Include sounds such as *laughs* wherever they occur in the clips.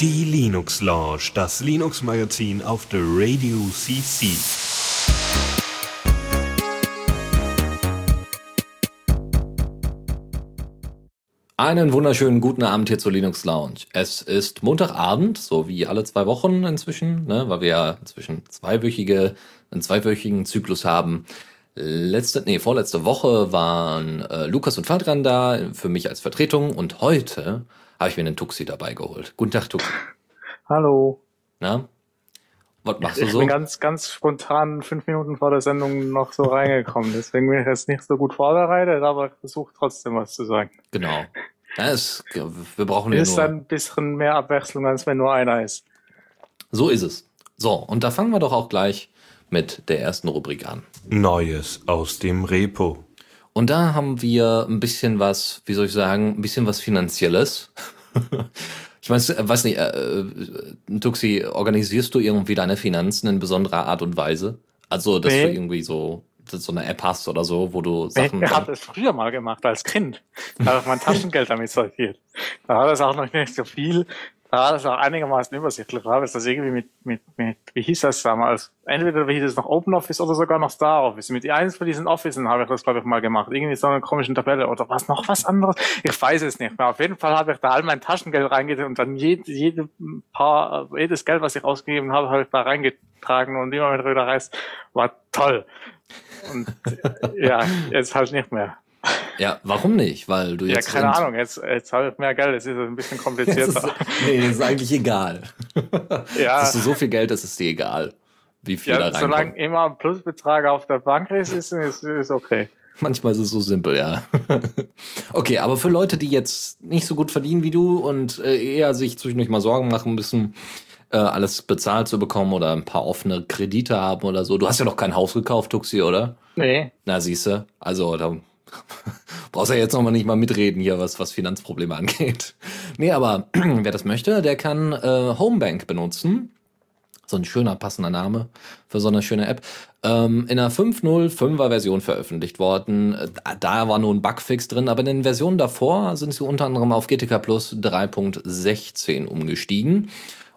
Die Linux Lounge, das Linux Magazin auf der Radio CC. Einen wunderschönen guten Abend hier zur Linux Lounge. Es ist Montagabend, so wie alle zwei Wochen inzwischen, ne, weil wir ja inzwischen zweiwöchige, einen zweiwöchigen Zyklus haben. Letzte, nee, vorletzte Woche waren äh, Lukas und Fadran da, für mich als Vertretung und heute habe ich mir einen Tuxi dabei geholt. Guten Tag, Tuxi. *laughs* Hallo. Na? Was machst du ich so? bin ganz, ganz spontan fünf Minuten vor der Sendung noch so reingekommen. Deswegen bin ich jetzt nicht so gut vorbereitet, aber ich versuche trotzdem was zu sagen. Genau. Ja, es, wir brauchen ja Ist nur. ein bisschen mehr Abwechslung, als wenn nur einer ist. So ist es. So, und da fangen wir doch auch gleich mit der ersten Rubrik an. Neues aus dem Repo. Und da haben wir ein bisschen was, wie soll ich sagen, ein bisschen was Finanzielles. *laughs* ich weiß, äh, weiß nicht, äh, äh, Tuxi, organisierst du irgendwie deine Finanzen in besonderer Art und Weise? Also, dass Nee. du irgendwie so, so eine App hast oder so, wo du Sachen. Ich habe es früher mal gemacht, als Kind. Da habe ich mein Taschengeld damit sortiert. Da war das auch noch nicht so viel. Da war das auch einigermaßen übersichtlich. Da habe ich das irgendwie mit, mit, mit, wie hieß das damals? Entweder wie hieß es noch OpenOffice oder sogar noch StarOffice. Mit eins von diesen Officen habe ich das, glaube ich, mal gemacht. Irgendwie so eine komische Tabelle oder was noch was anderes. Ich weiß es nicht mehr. Auf jeden Fall habe ich da all mein Taschengeld reingetan und dann jede, jede paar, jedes Geld, was ich ausgegeben habe, habe ich da reingetragen und immer wieder reißt, war toll. Und äh, ja, jetzt halt nicht mehr. Ja, warum nicht? Weil du Ja, jetzt. keine ent- Ahnung, jetzt, jetzt habe ich mehr Geld, es ist ein bisschen *laughs* Das ist, komplizierter. nee, das ist eigentlich egal. *laughs* ja, Hast du so viel Geld, das ist dir egal, wie viel da ja solange reinkommt. immer ein Plusbetrag auf der Bank ist, ist, ist, ist okay. Manchmal ist es so simpel, ja. *laughs* okay, aber für Leute, die jetzt nicht so gut verdienen wie du und äh, eher sich zwischendurch mal Sorgen machen müssen, äh, alles bezahlt zu bekommen oder ein paar offene Kredite haben oder so. Du hast ja noch kein Haus gekauft, Tuxi, oder? Nee, Na, siehste, also da *laughs* brauchst ja jetzt noch mal nicht mal mitreden hier, was, was Finanzprobleme angeht. Nee, aber *clears throat* wer das möchte, der kann äh, Homebank benutzen. So ein schöner, passender Name für so eine schöne App. Ähm, in einer 5.05er Version veröffentlicht worden. Da war nur ein Bugfix drin, aber in den Versionen davor sind sie unter anderem auf GTK Plus 3.16 umgestiegen.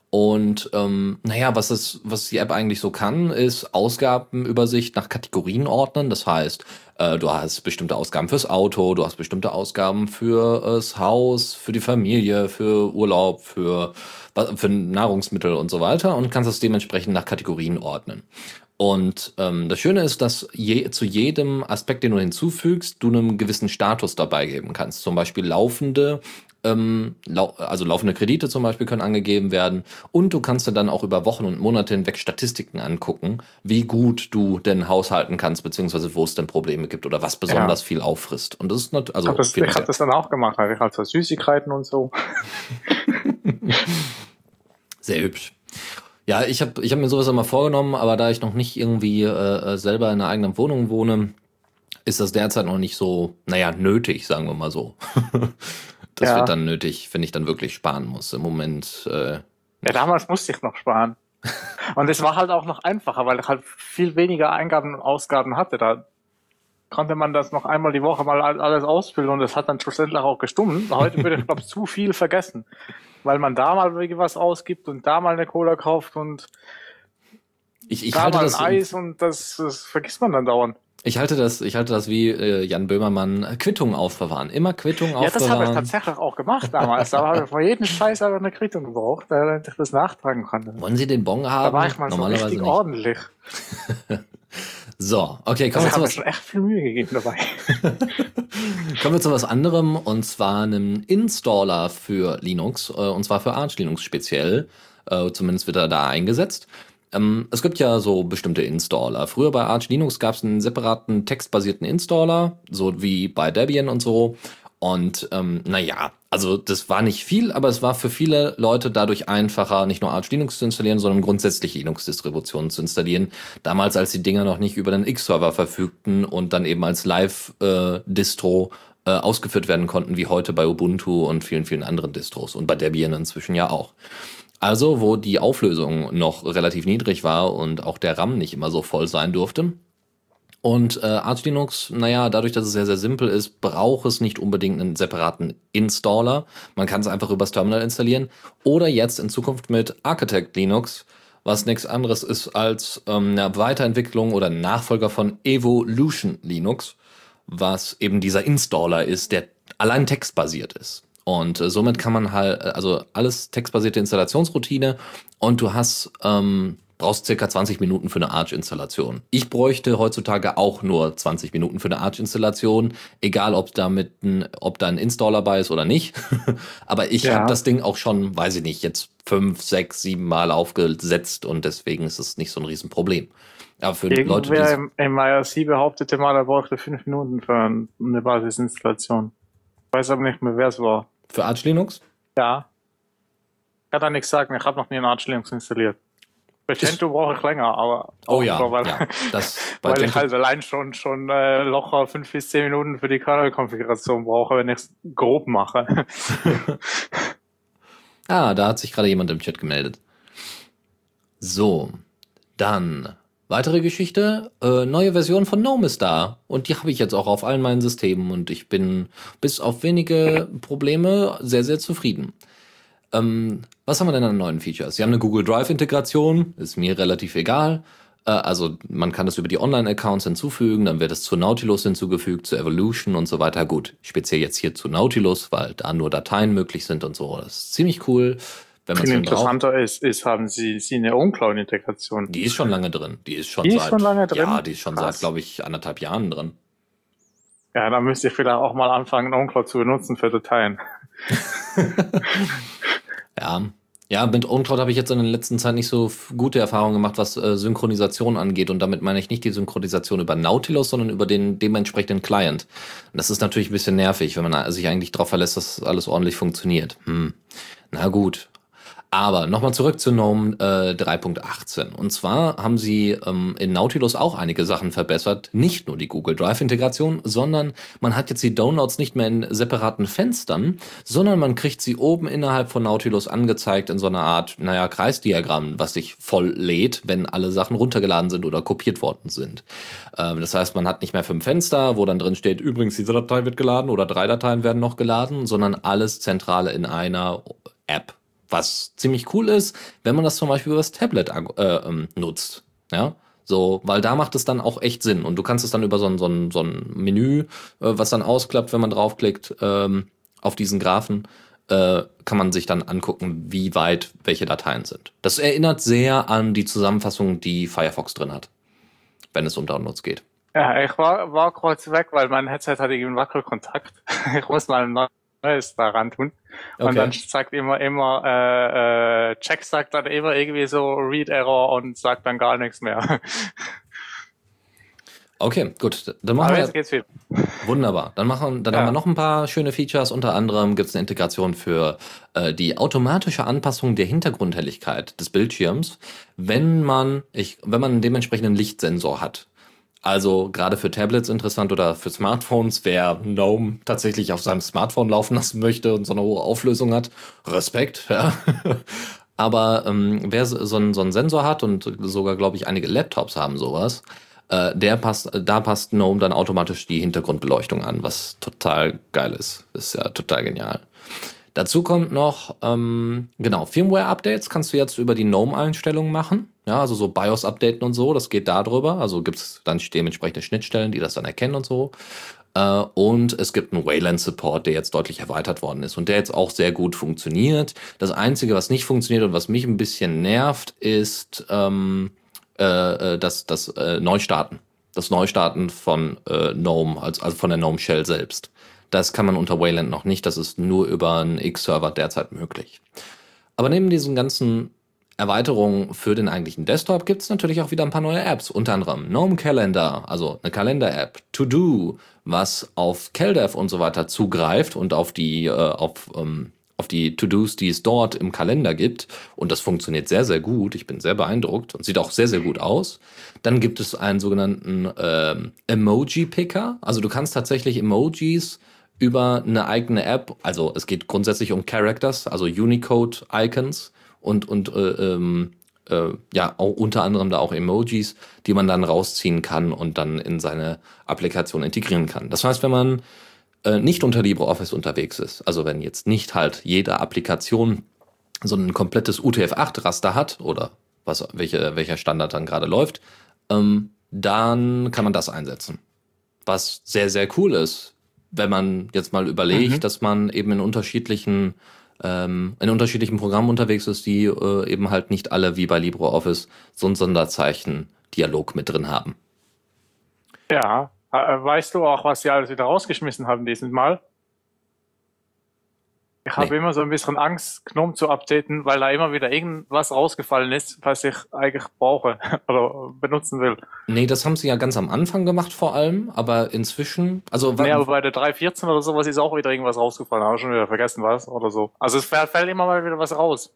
Und ähm, naja, was, es, was die App eigentlich so kann, ist Ausgabenübersicht nach Kategorien ordnen. Das heißt, äh, du hast bestimmte Ausgaben fürs Auto, du hast bestimmte Ausgaben für das Haus, für die Familie, für Urlaub, für, für Nahrungsmittel und so weiter und kannst es dementsprechend nach Kategorien ordnen. Und ähm, das Schöne ist, dass je, zu jedem Aspekt, den du hinzufügst, du einen gewissen Status dabei geben kannst. Zum Beispiel laufende, ähm, lau also laufende Kredite zum Beispiel können angegeben werden. Und du kannst dir dann auch über Wochen und Monate hinweg Statistiken angucken, wie gut du denn haushalten kannst, beziehungsweise wo es denn Probleme gibt oder was besonders viel auffrisst. Und das ist not ich also das, ich finanziell- hab das dann auch gemacht, habe ich halt so Süßigkeiten und so. *laughs* Sehr hübsch. Ja, ich habe ich hab mir sowas immer vorgenommen, aber da ich noch nicht irgendwie äh, äh, selber in einer eigenen Wohnung wohne, ist das derzeit noch nicht so, naja, nötig, sagen wir mal so. *laughs* das Ja. wird dann nötig, wenn ich dann wirklich sparen muss. Im Moment, äh, Ja, damals musste ich noch sparen. *laughs* Und es war halt auch noch einfacher, weil ich halt viel weniger Eingaben und Ausgaben hatte. Da konnte man das noch einmal die Woche mal all- alles ausfüllen und es hat dann schlussendlich auch gestummt. Heute würde ich, glaube *laughs* zu viel vergessen. Weil man da mal was ausgibt und da mal eine Cola kauft und ich, ich da mal das. ein Eis und das, das vergisst man dann dauernd. Ich halte das, ich halte das wie äh, Jan Böhmermann, Quittungen aufbewahren. Immer Quittungen Ja, das habe ich aufbewahren. tatsächlich auch gemacht damals. Da habe *laughs* ich vor jedem Scheiß aber eine Quittung gebraucht, damit ich das nachtragen konnte. Wollen Sie den Bon Da haben? war ich mal so Normalerweise richtig nicht. ordentlich. *laughs* So, okay, Also kommen wir ich zu was schon echt viel Mühe gegeben dabei. *laughs* Kommen wir zu was anderem und zwar einem Installer für Linux äh, und zwar für Arch Linux speziell. Äh, zumindest wird er da eingesetzt. Ähm, es gibt ja so bestimmte Installer. Früher bei Arch Linux gab es einen separaten textbasierten Installer, so wie bei Debian und so. Und ähm, naja, also das war nicht viel, aber es war für viele Leute dadurch einfacher, nicht nur Arch Linux zu installieren, sondern grundsätzlich Linux-Distributionen zu installieren. Damals, als die Dinger noch nicht über den X-Server verfügten und dann eben als Live-Distro äh, ausgeführt werden konnten, wie heute bei Ubuntu und vielen, vielen anderen Distros und bei Debian inzwischen ja auch. Also, wo die Auflösung noch relativ niedrig war und auch der RAM nicht immer so voll sein durfte, Und äh, Arch Linux, naja, dadurch, dass es sehr, sehr simpel ist, braucht es nicht unbedingt einen separaten Installer. Man kann es einfach übers Terminal installieren. Oder jetzt in Zukunft mit Architect Linux, was nichts anderes ist als ähm, eine Weiterentwicklung oder Nachfolger von Evolution Linux, was eben dieser Installer ist, der allein textbasiert ist. Und äh, somit kann man halt, äh, also alles textbasierte Installationsroutine und du hast ähm, brauchst circa 20 Minuten für eine Arch-Installation. Ich bräuchte heutzutage auch nur 20 Minuten für eine Arch-Installation, egal ob da mit ein, ob da ein Installer bei ist oder nicht. *laughs* Aber ich ja. habe das Ding auch schon, weiß ich nicht, jetzt fünf, sechs, sieben Mal aufgesetzt und deswegen ist es nicht so ein Riesenproblem. Aber für Irgendwer Leute, die im, im IRC behauptete mal, er brauchte fünf Minuten für eine Basisinstallation. Ich weiß aber nicht mehr, wer es war. Für Arch Linux? Ja. Ich kann da nichts sagen, ich habe noch nie ein Arch Linux installiert. Bei Gentoo brauche ich länger, aber oh ja, weil, ja das, *laughs* weil ich halt allein schon schon äh, locker fünf bis zehn Minuten für die Kernel-Konfiguration brauche, wenn ich es grob mache. *laughs* ah, da hat sich gerade jemand im Chat gemeldet. So, dann weitere Geschichte. Äh, neue Version von GNOME ist da und die habe ich jetzt auch auf allen meinen Systemen und ich bin bis auf wenige Probleme sehr sehr zufrieden. Ähm, was haben wir denn an neuen Features? Sie haben eine Google Drive-Integration, ist mir relativ egal. Äh, also man kann das über die Online-Accounts hinzufügen, dann wird es zu Nautilus hinzugefügt, zu Evolution und so weiter. Gut, speziell jetzt hier zu Nautilus, weil da nur Dateien möglich sind und so. Das ist ziemlich cool. Wenn Viel interessanter ist, ist, haben Sie, Sie eine OwnCloud-Integration? Die ist schon lange drin. Die ist schon die seit, ist schon lange drin? Ja, die ist schon Krass. seit, glaube ich, anderthalb Jahren drin. Ja, dann müsste ich vielleicht auch mal anfangen, OwnCloud zu benutzen für Dateien. *laughs* ja. Ja, mit OwnCloud habe ich jetzt in der letzten Zeit nicht so gute Erfahrungen gemacht, was äh, Synchronisation angeht. Und damit meine ich nicht die Synchronisation über Nautilus, sondern über den dementsprechenden Client. Und das ist natürlich ein bisschen nervig, wenn man sich eigentlich darauf verlässt, dass alles ordentlich funktioniert. Hm. Na gut, aber nochmal zurück zu GNOME äh, 3.18. Und zwar haben sie ähm, in Nautilus auch einige Sachen verbessert. Nicht nur die Google Drive-Integration, sondern man hat jetzt die Downloads nicht mehr in separaten Fenstern, sondern man kriegt sie oben innerhalb von Nautilus angezeigt in so einer Art, naja, Kreisdiagramm, was sich voll lädt, wenn alle Sachen runtergeladen sind oder kopiert worden sind. Ähm, das heißt, man hat nicht mehr fünf Fenster, wo dann drin steht, übrigens, diese Datei wird geladen oder drei Dateien werden noch geladen, sondern alles zentrale in einer App was ziemlich cool ist, wenn man das zum Beispiel über das Tablet äh, ähm, nutzt. Ja, so, weil da macht es dann auch echt Sinn. Und du kannst es dann über so ein, so ein, so ein Menü, äh, was dann ausklappt, wenn man draufklickt, ähm, auf diesen Graphen, äh, kann man sich dann angucken, wie weit welche Dateien sind. Das erinnert sehr an die Zusammenfassung, die Firefox drin hat, wenn es um Downloads geht. Ja, ich war, war kurz weg, weil mein Headset hatte irgendwie einen Wackelkontakt. *laughs* ich muss mal ein Neues daran tun. Und okay. dann sagt immer, immer, äh, äh, Jack sagt dann immer irgendwie so Read Error und sagt dann gar nichts mehr. *laughs* Okay, gut. Dann machen Aber wir, jetzt geht's viel. Wunderbar. Dann machen, dann ja. haben wir noch ein paar schöne Features. Unter anderem gibt es eine Integration für äh, die automatische Anpassung der Hintergrundhelligkeit des Bildschirms, wenn man, ich, wenn man einen dementsprechenden Lichtsensor hat. Also gerade für Tablets interessant oder für Smartphones, wer GNOME tatsächlich auf seinem Smartphone laufen lassen möchte und so eine hohe Auflösung hat, Respekt. Ja. *laughs* Aber ähm, wer so, einen, so einen Sensor hat und sogar, glaube ich, einige Laptops haben sowas, äh, der passt, da passt GNOME dann automatisch die Hintergrundbeleuchtung an, was total geil ist. Ist ja total genial. Dazu kommt noch, ähm, genau, Firmware-Updates kannst du jetzt über die GNOME-Einstellungen machen. Ja, also so BIOS-Updaten und so, das geht darüber. Also gibt es dann dementsprechende Schnittstellen, die das dann erkennen und so. Äh, und es gibt einen Wayland-Support, der jetzt deutlich erweitert worden ist und der jetzt auch sehr gut funktioniert. Das Einzige, was nicht funktioniert und was mich ein bisschen nervt, ist ähm, äh, äh das, das äh, Neustarten. Das Neustarten von äh, GNOME, also, also von der GNOME Shell selbst. Das kann man unter Wayland noch nicht. Das ist nur über einen X-Server derzeit möglich. Aber neben diesen ganzen Erweiterungen für den eigentlichen Desktop gibt es natürlich auch wieder ein paar neue Apps, unter anderem GNOME Calendar, also eine Kalender-App, To Do, was auf CalDev und so weiter zugreift und auf die, äh, auf, ähm, auf die To-Dos, die es dort im Kalender gibt. Und das funktioniert sehr, sehr gut. Ich bin sehr beeindruckt und sieht auch sehr, sehr gut aus. Dann gibt es einen sogenannten ähm, Emoji-Picker. Also du kannst tatsächlich Emojis über eine eigene App, also es geht grundsätzlich um Characters, also Unicode-Icons und, und äh, ähm, äh, ja auch unter anderem da auch Emojis, die man dann rausziehen kann und dann in seine Applikation integrieren kann. Das heißt, wenn man äh, nicht unter LibreOffice unterwegs ist, also wenn jetzt nicht halt jede Applikation so ein komplettes UTF-8-Raster hat oder was, welche, welcher Standard dann gerade läuft, ähm, dann kann man das einsetzen. Was sehr, sehr cool ist, wenn man jetzt mal überlegt, mhm. dass man eben in unterschiedlichen ähm, in unterschiedlichen Programmen unterwegs ist, die äh, eben halt nicht alle wie bei LibreOffice so ein Sonderzeichen-Dialog mit drin haben. Ja, äh, weißt du auch, was sie alles wieder rausgeschmissen haben dieses Mal? Ich nee. habe immer so ein bisschen Angst, GNOME zu updaten, weil da immer wieder irgendwas rausgefallen ist, was ich eigentlich brauche *laughs* oder benutzen will. Nee, das haben sie ja ganz am Anfang gemacht vor allem, aber inzwischen, also... Nee, aber bei der 3.14 oder sowas ist auch wieder irgendwas rausgefallen, habe schon wieder vergessen was oder so. Also es fällt immer mal wieder was raus.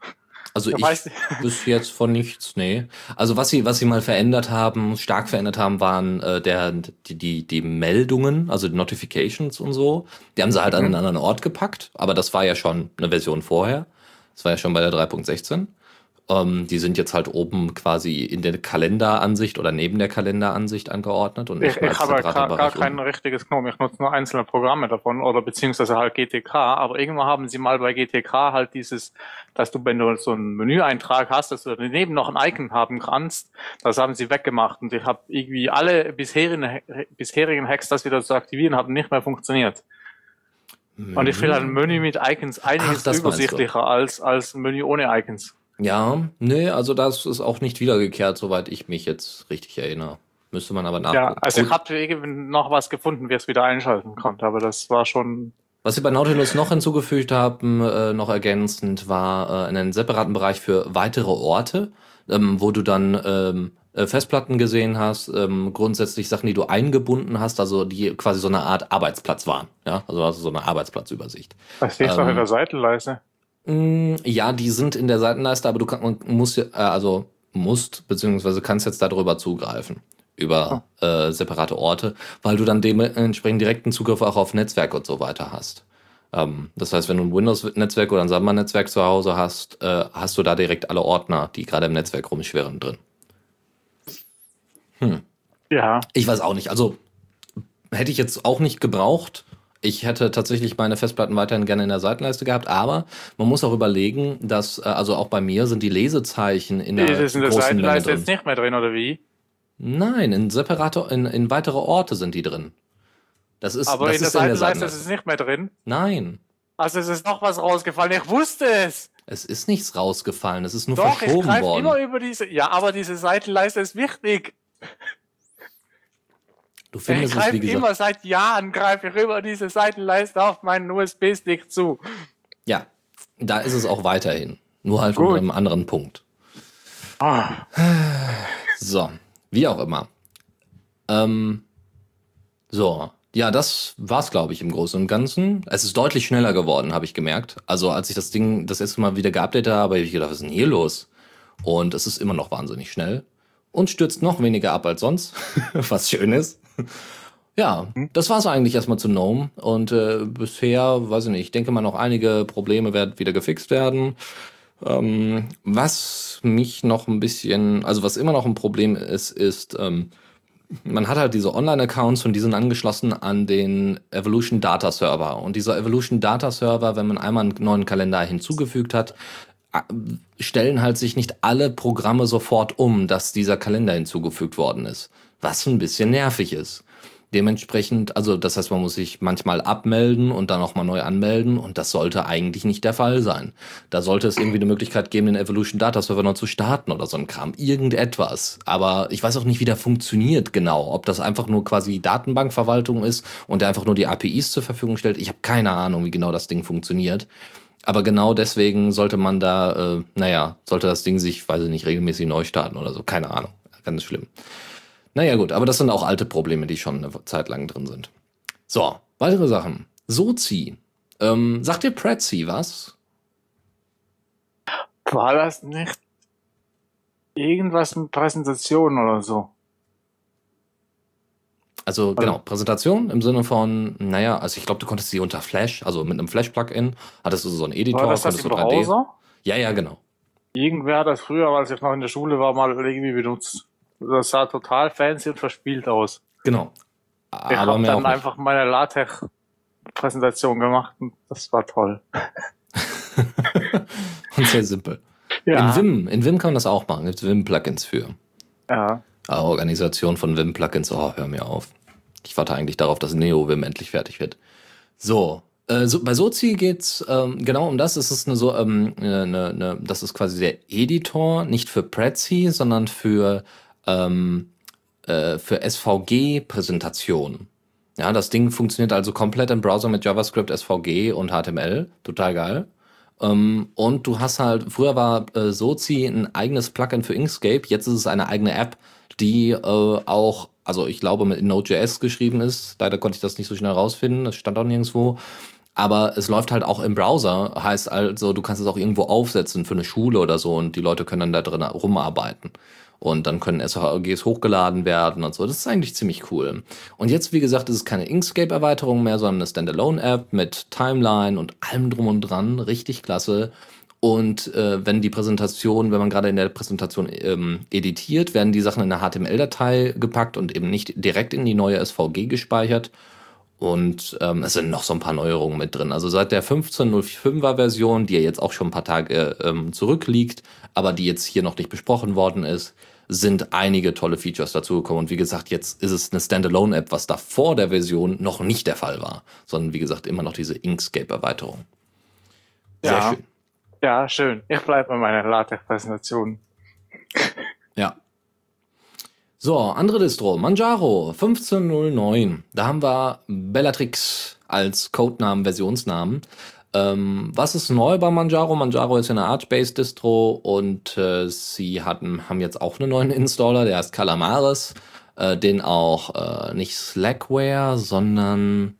Also ich *laughs* bis jetzt von nichts, nee. Also was sie, was sie mal verändert haben, stark verändert haben, waren äh, der, die, die, die Meldungen, also die Notifications und so. Die haben sie halt mhm. an einen anderen Ort gepackt, aber das war ja schon eine Version vorher. Das war ja schon bei der 3.16. Ähm, die sind jetzt halt oben quasi in der Kalenderansicht oder neben der Kalenderansicht angeordnet. Und ich, ich habe gar, gar kein richtiges GNOME. Ich nutze nur einzelne Programme davon oder beziehungsweise halt GTK. Aber irgendwann haben sie mal bei GTK halt dieses, dass du, wenn du so einen Menüeintrag hast, dass du daneben noch ein Icon haben kannst. Das haben sie weggemacht. Und ich habe irgendwie alle bisherigen, bisherigen Hacks, das wieder zu aktivieren, haben nicht mehr funktioniert. Und ich finde ein Menü mit Icons einiges Ach, übersichtlicher als, als ein Menü ohne Icons. Ja, nee, also das ist auch nicht wiedergekehrt, soweit ich mich jetzt richtig erinnere. Müsste man aber nachgucken. Ja, also ich habe noch was gefunden, wie es wieder einschalten konnte, aber das war schon. Was sie bei Nautilus noch hinzugefügt haben, äh, noch ergänzend, war äh, einen separaten Bereich für weitere Orte, ähm, wo du dann ähm, äh, Festplatten gesehen hast, ähm, grundsätzlich Sachen, die du eingebunden hast, also die quasi so eine Art Arbeitsplatz waren. Ja, also, also so eine Arbeitsplatzübersicht. Das steht ähm, doch in der Seitenleiste. Mm, ja, die sind in der Seitenleiste, aber du kann, musst, äh, also musst, beziehungsweise kannst jetzt darüber zugreifen. Über oh. äh, separate Orte, weil du dann dementsprechend direkten Zugriff auch auf Netzwerk und so weiter hast. Ähm, das heißt, wenn du ein Windows-Netzwerk oder ein Samba-Netzwerk zu Hause hast, äh, hast du da direkt alle Ordner, die gerade im Netzwerk rumschwirren, drin. Hm. Ja. Ich weiß auch nicht. Also hätte ich jetzt auch nicht gebraucht. Ich hätte tatsächlich meine Festplatten weiterhin gerne in der Seitenleiste gehabt, aber man muss auch überlegen, dass, äh, also auch bei mir sind die Lesezeichen in der, ist in der Seitenleiste jetzt nicht mehr drin, oder wie? Nein, in separate, in, in weitere Orte sind die drin. Das ist, aber das in, ist der in der Seitenleiste ist es nicht mehr drin? Nein. Also es ist noch was rausgefallen, ich wusste es. Es ist nichts rausgefallen, es ist nur Doch, verschoben ich worden. immer über diese, ja, aber diese Seitenleiste ist wichtig. Du findest ich greife immer seit Jahren greife ich über diese Seitenleiste auf meinen USB-Stick zu. Ja, da ist es auch weiterhin. Nur halt Gut. unter einem anderen Punkt. Ah. So, wie auch immer. Ähm, so, ja, das war's, glaube ich, im Großen und Ganzen. Es ist deutlich schneller geworden, habe ich gemerkt. Also, als ich das Ding das erste Mal wieder geupdatet habe, habe ich gedacht, was ist denn hier los? Und es ist immer noch wahnsinnig schnell und stürzt noch weniger ab als sonst, *laughs* was schön ist. *laughs* Ja, das war's eigentlich erstmal zu GNOME. Und äh, bisher, weiß ich nicht, ich denke mal noch einige Probleme werden wieder gefixt werden. Ähm, was mich noch ein bisschen, also was immer noch ein Problem ist, ist, ähm, man hat halt diese Online-Accounts und die sind angeschlossen an den Evolution Data Server. Und dieser Evolution Data Server, wenn man einmal einen neuen Kalender hinzugefügt hat, stellen halt sich nicht alle Programme sofort um, dass dieser Kalender hinzugefügt worden ist. Was ein bisschen nervig ist. Dementsprechend, also das heißt, man muss sich manchmal abmelden und dann nochmal neu anmelden und das sollte eigentlich nicht der Fall sein. Da sollte es irgendwie eine Möglichkeit geben, den Evolution Data Server noch zu starten oder so ein Kram. Irgendetwas. Aber ich weiß auch nicht, wie der funktioniert genau. Ob das einfach nur quasi Datenbankverwaltung ist und der einfach nur die APIs zur Verfügung stellt. Ich habe keine Ahnung, wie genau das Ding funktioniert. Aber genau deswegen sollte man da, äh, naja, sollte das Ding sich, weiß ich nicht, regelmäßig neu starten oder so. Keine Ahnung. Ganz schlimm. Naja, gut, aber das sind auch alte Probleme, die schon eine Zeit lang drin sind. So, weitere Sachen. Sozi. Ähm, sagt dir Prezi was? War das nicht irgendwas mit Präsentation oder so? Also genau, Präsentation im Sinne von, naja, also ich glaube, du konntest sie unter Flash, also mit einem Flash-Plugin, hattest du so einen Editor, War das konntest das im Browser? Ja, ja, genau. Irgendwer hat das früher, als ich noch in der Schule war, mal irgendwie benutzt. Das sah total fancy und verspielt aus. Genau. Ich habe dann einfach meine LaTeX-Präsentation gemacht und das war toll. *laughs* und sehr simpel. Ja. In Vim, in Vim kann man das auch machen. Es gibt Vim-Plugins für. Ja. Ah, Organisation von Vim-Plugins, oh, hör mir auf. Ich warte eigentlich darauf, dass Neo-Vim endlich fertig wird. So, äh, so, bei Sozi geht's ähm, genau um das. Es ist eine so, ähm, eine, eine, das ist quasi der Editor, nicht für Prezi, sondern für ähm, äh, für SVG-Präsentationen. Ja, das Ding funktioniert also komplett im Browser mit JavaScript, SVG und HTML. Total geil. Ähm, und du hast halt, früher war äh, Sozi ein eigenes Plugin für Inkscape, jetzt ist es eine eigene App, die äh, auch, also ich glaube mit Node.js geschrieben ist. Leider konnte ich das nicht so schnell rausfinden, das stand auch nirgendwo. Aber es läuft halt auch im Browser, heißt also, du kannst es auch irgendwo aufsetzen für eine Schule oder so und die Leute können dann da drin rumarbeiten. Und dann können SVGs hochgeladen werden und so. Das ist eigentlich ziemlich cool. Und jetzt, wie gesagt, ist es keine Inkscape-Erweiterung mehr, sondern eine Standalone-App mit Timeline und allem drum und dran. Richtig klasse. Und äh, wenn die Präsentation, wenn man gerade in der Präsentation ähm, editiert, werden die Sachen in eine HTML-Datei gepackt und eben nicht direkt in die neue SVG gespeichert. Und ähm, es sind noch so ein paar Neuerungen mit drin. Also seit der 15.05er Version, die ja jetzt auch schon ein paar Tage ähm, zurückliegt, aber die jetzt hier noch nicht besprochen worden ist, sind einige tolle Features dazugekommen. Und wie gesagt, jetzt ist es eine Standalone-App, was da vor der Version noch nicht der Fall war, sondern wie gesagt immer noch diese Inkscape-Erweiterung. Sehr ja. schön. Ja, schön. Ich bleibe bei meiner LaTeX-Präsentation. *laughs* ja. So, andere Distro, Manjaro 1509. Da haben wir Bellatrix als Codenamen, Versionsnamen. Ähm, was ist neu bei Manjaro? Manjaro ist ja eine Arch-Based-Distro und äh, sie hatten, haben jetzt auch einen neuen Installer, der heißt Calamares, äh, den auch äh, nicht Slackware, sondern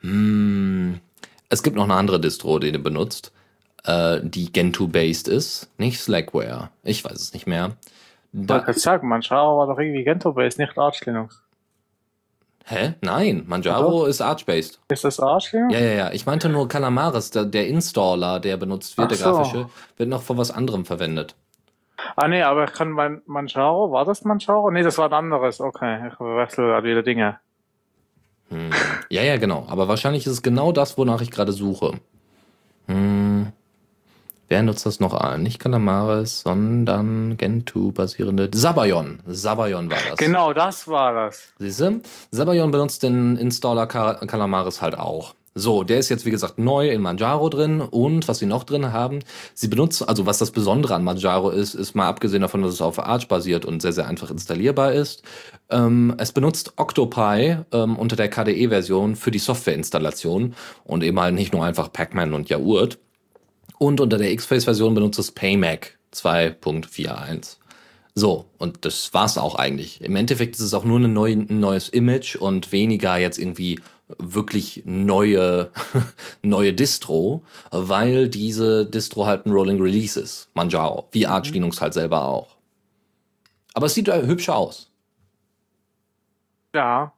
hm, es gibt noch eine andere Distro, die den benutzt, äh, die Gentoo-based ist, nicht Slackware. Ich weiß es nicht mehr. Da, ich sagen, Manjaro war doch irgendwie Gentoo-based, nicht Arch Linux. Hä? Nein, Manjaro ist Arch-based. Ist das Arch? Ja, ja, ja. Ich meinte nur Calamares, der, der Installer, der benutzt wird, der so. grafische, wird noch von was anderem verwendet. Ah, nee, aber ich kann mein Manjaro, war das Manjaro? Nee, das war ein anderes. Okay, ich wechsle halt wieder Dinge. Hm. Ja, ja, genau. Aber wahrscheinlich ist es genau das, wonach ich gerade suche. Hm. Wer nutzt das noch an? Nicht Calamares, sondern Gentoo basierende Sabayon. Sabayon war das. Genau, das war das. Siehst du? Sabayon benutzt den Installer Calamares halt auch. So, der ist jetzt wie gesagt neu in Manjaro drin und was sie noch drin haben, sie benutzen, also was das Besondere an Manjaro ist, ist mal abgesehen davon, dass es auf Arch basiert und sehr, sehr einfach installierbar ist, ähm, es benutzt Octopi ähm, unter der KDE-Version für die Softwareinstallation und eben halt nicht nur einfach Pacman und Yaourt. Und unter der X-Face-Version benutzt es PayMac 2.41. So, und das war's auch eigentlich. Im Endeffekt ist es auch nur eine neue, ein neues Image und weniger jetzt irgendwie wirklich neue, *laughs* neue Distro, weil diese Distro halt ein Rolling Release ist. Manjaro. Wie Arch mhm. Linux halt selber auch. Aber es sieht äh, hübsch aus. Ja.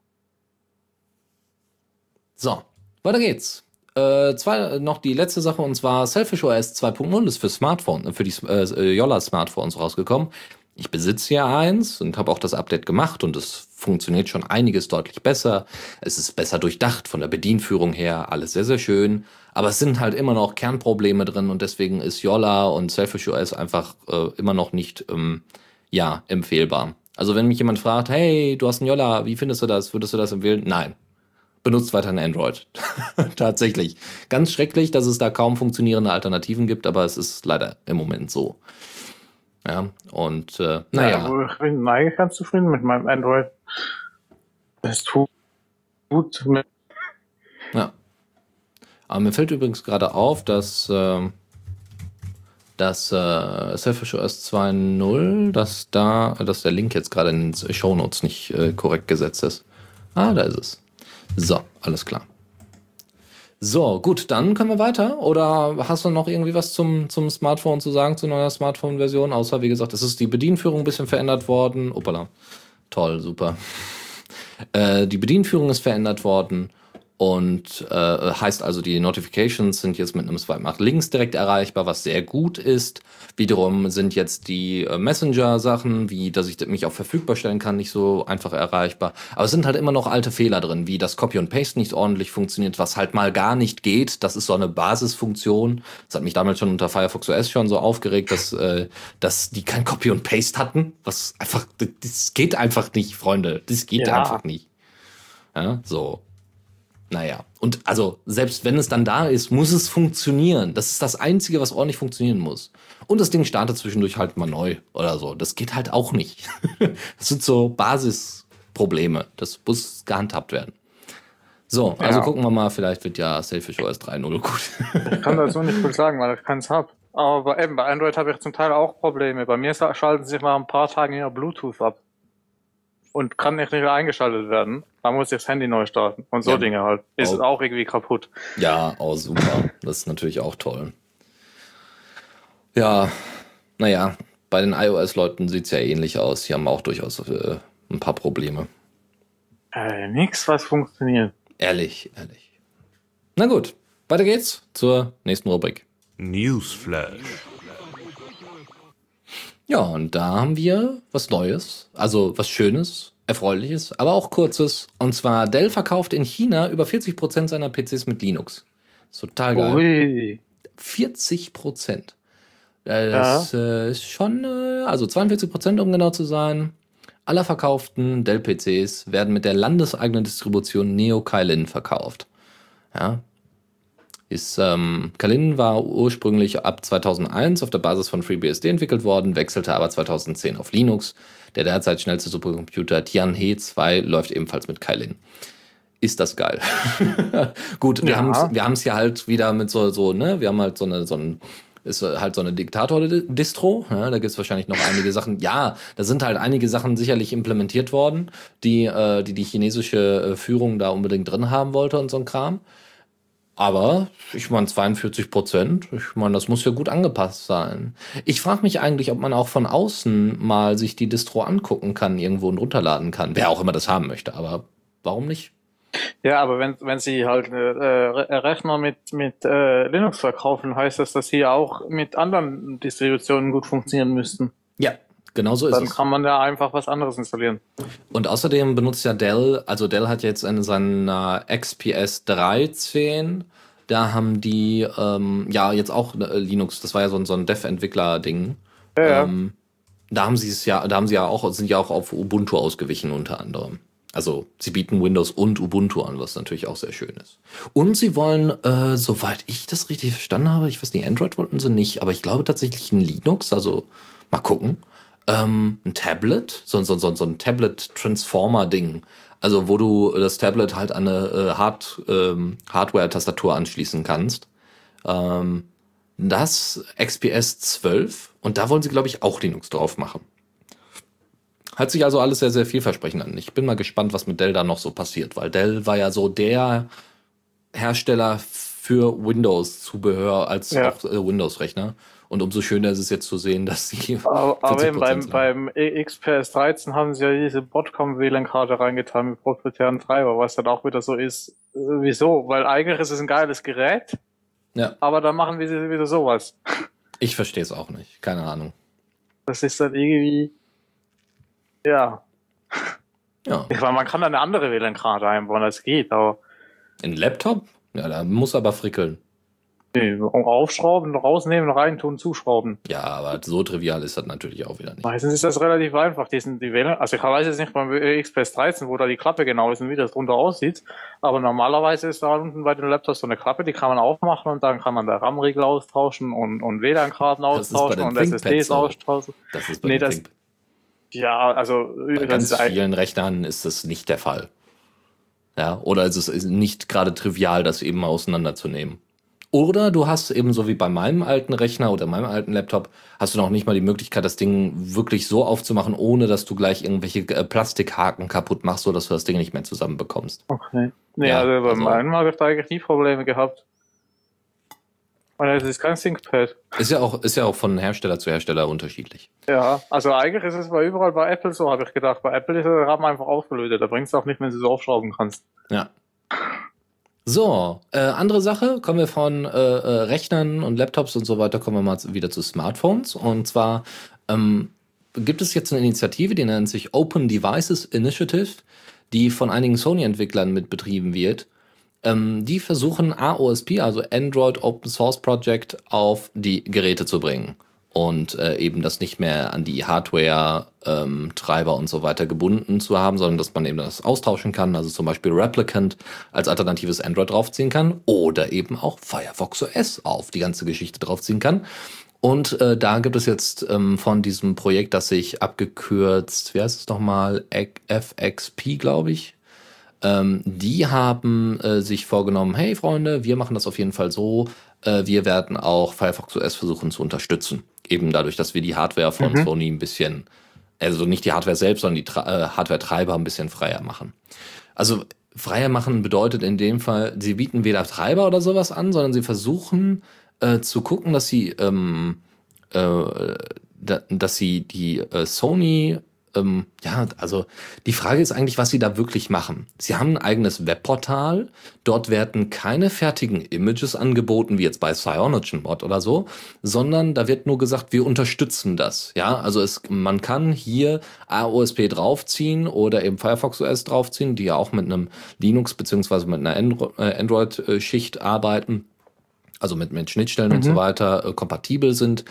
So, weiter geht's. Äh, zwei, noch die letzte Sache und zwar Selfish OS 2.0 ist für Smartphone, für die äh, Yolla Smartphones rausgekommen. Ich besitze ja eins und habe auch das Update gemacht und es funktioniert schon einiges deutlich besser. Es ist besser durchdacht von der Bedienführung her, alles sehr, sehr schön. Aber es sind halt immer noch Kernprobleme drin und deswegen ist Yolla und Selfish OS einfach äh, immer noch nicht ähm, ja, empfehlbar. Also wenn mich jemand fragt, hey, du hast ein Yolla, wie findest du das? Würdest du das empfehlen? Nein, benutzt weiter ein Android. *laughs* Tatsächlich. Ganz schrecklich, dass es da kaum funktionierende Alternativen gibt, aber es ist leider im Moment so. Ja, und äh, naja. Ja, ich bin eigentlich ganz zufrieden mit meinem Android. Es tut gut. Ja. Aber mir fällt übrigens gerade auf, dass, äh, dass äh, Selfish OS 2.0, dass da, dass der Link jetzt gerade in den Show Notes nicht äh, korrekt gesetzt ist. Ah, da ist es. So, alles klar. So, gut, dann können wir weiter. Oder hast du noch irgendwie was zum, zum Smartphone zu sagen, zu neuer Smartphone-Version? Außer, wie gesagt, es ist die Bedienführung ein bisschen verändert worden. Opala. Toll, super. *laughs* Äh, die Bedienführung ist verändert worden. Und äh, heißt also, die Notifications sind jetzt mit einem Swipe nach links direkt erreichbar, was sehr gut ist. Wiederum sind jetzt die äh, Messenger-Sachen, wie dass ich mich auch verfügbar stellen kann, nicht so einfach erreichbar. Aber es sind halt immer noch alte Fehler drin, wie das Copy und Paste nicht ordentlich funktioniert, was halt mal gar nicht geht. Das ist so eine Basisfunktion. Das hat mich damals schon unter Firefox OS schon so aufgeregt, dass, äh, dass die kein Copy und Paste hatten. Was einfach, das geht einfach nicht, Freunde. Das geht Ja. einfach nicht. Ja, so. Naja, und also selbst wenn es dann da ist, muss es funktionieren. Das ist das Einzige, was ordentlich funktionieren muss. Und das Ding startet zwischendurch halt mal neu oder so. Das geht halt auch nicht. *laughs* Das sind so Basisprobleme. Das muss gehandhabt werden. So, also Ja. gucken wir mal, vielleicht wird ja Selfish OS 3.0 gut. Ich kann dazu nicht viel sagen, weil ich keins hab. Aber bei- eben, bei Android habe ich zum Teil auch Probleme. Bei mir schalten sich nach ein paar Tagen ja Bluetooth ab. Und kann nicht wieder eingeschaltet werden. Da muss ich das Handy neu starten. Und so Ja. Dinge halt. Ist Oh. auch irgendwie kaputt. Ja, oh super. Das ist natürlich auch toll. Ja, naja, bei den iOS-Leuten sieht's ja ähnlich aus. Die haben auch durchaus äh, ein paar Probleme. Äh, nix, was funktioniert. Ehrlich, ehrlich. Na gut, weiter geht's zur nächsten Rubrik. Newsflash. Ja, und da haben wir was Neues, also was Schönes, Erfreuliches, aber auch Kurzes. Und zwar Dell verkauft in China über 40% seiner PCs mit Linux. Ist total geil. Ui. 40 Prozent. Das äh, ist schon, äh, also 42 Prozent, um genau zu sein. Aller verkauften Dell-PCs werden mit der landeseigenen Distribution Neo Kylin verkauft. Ja. Ist, ähm, Kylin war ursprünglich ab 2001 auf der Basis von FreeBSD entwickelt worden, wechselte aber 2010 auf Linux. Der derzeit schnellste Supercomputer Tianhe 2 läuft ebenfalls mit Kylin ist das geil. *laughs* Gut, wir Ja. haben wir haben es ja halt wieder mit so so ne, wir haben halt so eine so ein ist halt so eine Diktator-Distro. Ja, da gibt's wahrscheinlich noch einige Sachen. Ja, da sind halt einige Sachen sicherlich implementiert worden, die äh, die, die chinesische äh, Führung da unbedingt drin haben wollte und so ein Kram. Aber ich meine 42 Prozent, ich meine, das muss ja gut angepasst sein. Ich frage mich eigentlich, ob man auch von außen mal sich die Distro angucken kann, irgendwo und runterladen kann. Wer auch immer das haben möchte, aber warum nicht? Ja, aber wenn, wenn Sie halt äh, Re- Rechner mit, mit äh, Linux verkaufen, heißt das, dass sie auch mit anderen Distributionen gut funktionieren müssten. Ja, genau so ist Dann es. kann man ja einfach was anderes installieren. Und außerdem benutzt ja Dell, also Dell hat jetzt in seiner XPS 13, da haben die ähm, ja jetzt auch äh, Linux, das war ja so ein, so ein Dev-Entwickler-Ding. Ja. Ähm, da haben sie es ja, da haben sie ja auch, sind ja auch auf Ubuntu ausgewichen unter anderem. Also sie bieten Windows und Ubuntu an, was natürlich auch sehr schön ist. Und sie wollen, äh, soweit ich das richtig verstanden habe, ich weiß nicht, Android wollten sie nicht, aber ich glaube tatsächlich ein Linux, also mal gucken. Ähm, ein Tablet, so, so, so, so ein Tablet-Transformer-Ding. Also wo du das Tablet halt an eine äh, Hard, ähm, Hardware-Tastatur anschließen kannst. Ähm, das XPS 12 und da wollen sie, glaube ich, auch Linux drauf machen. Hat sich also alles sehr, sehr vielversprechend an. Ich bin mal gespannt, was mit Dell da noch so passiert, weil Dell war ja so der Hersteller für Windows-Zubehör als Ja. auch äh, Windows-Rechner. Und umso schöner ist es jetzt zu sehen, dass sie. *laughs* Aber, aber 40% eben beim, sind. beim XPS 13 haben sie ja diese Botcom-WLAN-Karte reingetan mit proprietären Treiber, was dann auch wieder so ist. Äh, Wieso? Weil eigentlich ist es ein geiles Gerät, Ja, aber dann machen wir sie wieder sowas. *laughs* ich verstehe es auch nicht. Keine Ahnung. Das ist dann irgendwie, ja. Ja. Ich meine, man kann da eine andere WLAN-Karte einbauen, das geht, aber Ein Laptop? Ja, da muss aber frickeln. Nee, aufschrauben, rausnehmen, reintun, zuschrauben. Ja, aber so trivial ist das natürlich auch wieder nicht. Meistens ist das relativ einfach. Die, sind, die WLAN, also ich weiß jetzt nicht beim XPS 13, wo da die Klappe genau ist und wie das drunter aussieht, aber normalerweise ist da unten bei den Laptops so eine Klappe, die kann man aufmachen und dann kann man da RAM-Riegel austauschen und, und WLAN-Karten austauschen und ThinkPads SSDs so. austauschen. Das ist bei, Nee, den das- Ja, also bei das ganz vielen Rechnern ist das nicht der Fall. Ja, oder ist es ist nicht gerade trivial, das eben auseinanderzunehmen. Oder du hast eben so wie bei meinem alten Rechner oder meinem alten Laptop, hast du noch nicht mal die Möglichkeit, das Ding wirklich so aufzumachen, ohne dass du gleich irgendwelche äh, Plastikhaken kaputt machst, sodass du das Ding nicht mehr zusammenbekommst. Okay. Nee, Ja, also bei also- meinem habe ich da eigentlich nie Probleme gehabt. Und es ist kein ThinkPad. Ist ja auch, ist ja auch von Hersteller zu Hersteller unterschiedlich. Ja, also eigentlich ist es bei überall bei Apple so, habe ich gedacht. Bei Apple ist der RAM einfach aufgelötet. Da bringst du auch nicht, wenn du es aufschrauben kannst. Ja. So, äh, andere Sache, kommen wir von äh, äh, Rechnern und Laptops und so weiter, kommen wir mal wieder zu Smartphones. Und zwar ähm, gibt es jetzt eine Initiative, die nennt sich Open Devices Initiative, die von einigen Sony-Entwicklern mit betrieben wird. Ähm, die versuchen AOSP, also Android Open Source Project, auf die Geräte zu bringen und äh, eben das nicht mehr an die Hardware, ähm, Treiber und so weiter gebunden zu haben, sondern dass man eben das austauschen kann, also zum Beispiel Replicant als alternatives Android draufziehen kann oder eben auch Firefox OS auf die ganze Geschichte draufziehen kann. Und äh, da gibt es jetzt ähm, von diesem Projekt, das sich abgekürzt, wie heißt es nochmal, FXP, glaube ich, ähm, die haben äh, sich vorgenommen, hey Freunde, wir machen das auf jeden Fall so, äh, wir werden auch Firefox OS versuchen zu unterstützen eben dadurch, dass wir die Hardware von mhm. Sony ein bisschen, also nicht die Hardware selbst, sondern die äh, Hardware-Treiber ein bisschen freier machen. Also freier machen bedeutet in dem Fall, sie bieten weder Treiber oder sowas an, sondern sie versuchen äh, zu gucken, dass sie ähm, äh, da, dass sie die äh, Sony ähm, ja, also die Frage ist eigentlich, was sie da wirklich machen. Sie haben ein eigenes Webportal. Dort werden keine fertigen Images angeboten, wie jetzt bei CyanogenMod oder so, sondern da wird nur gesagt, wir unterstützen das. Ja, also es, man kann hier AOSP draufziehen oder eben Firefox OS draufziehen, die ja auch mit einem Linux beziehungsweise mit einer äh, Android-Schicht arbeiten, also mit, mit Schnittstellen mhm. und so weiter äh, kompatibel sind.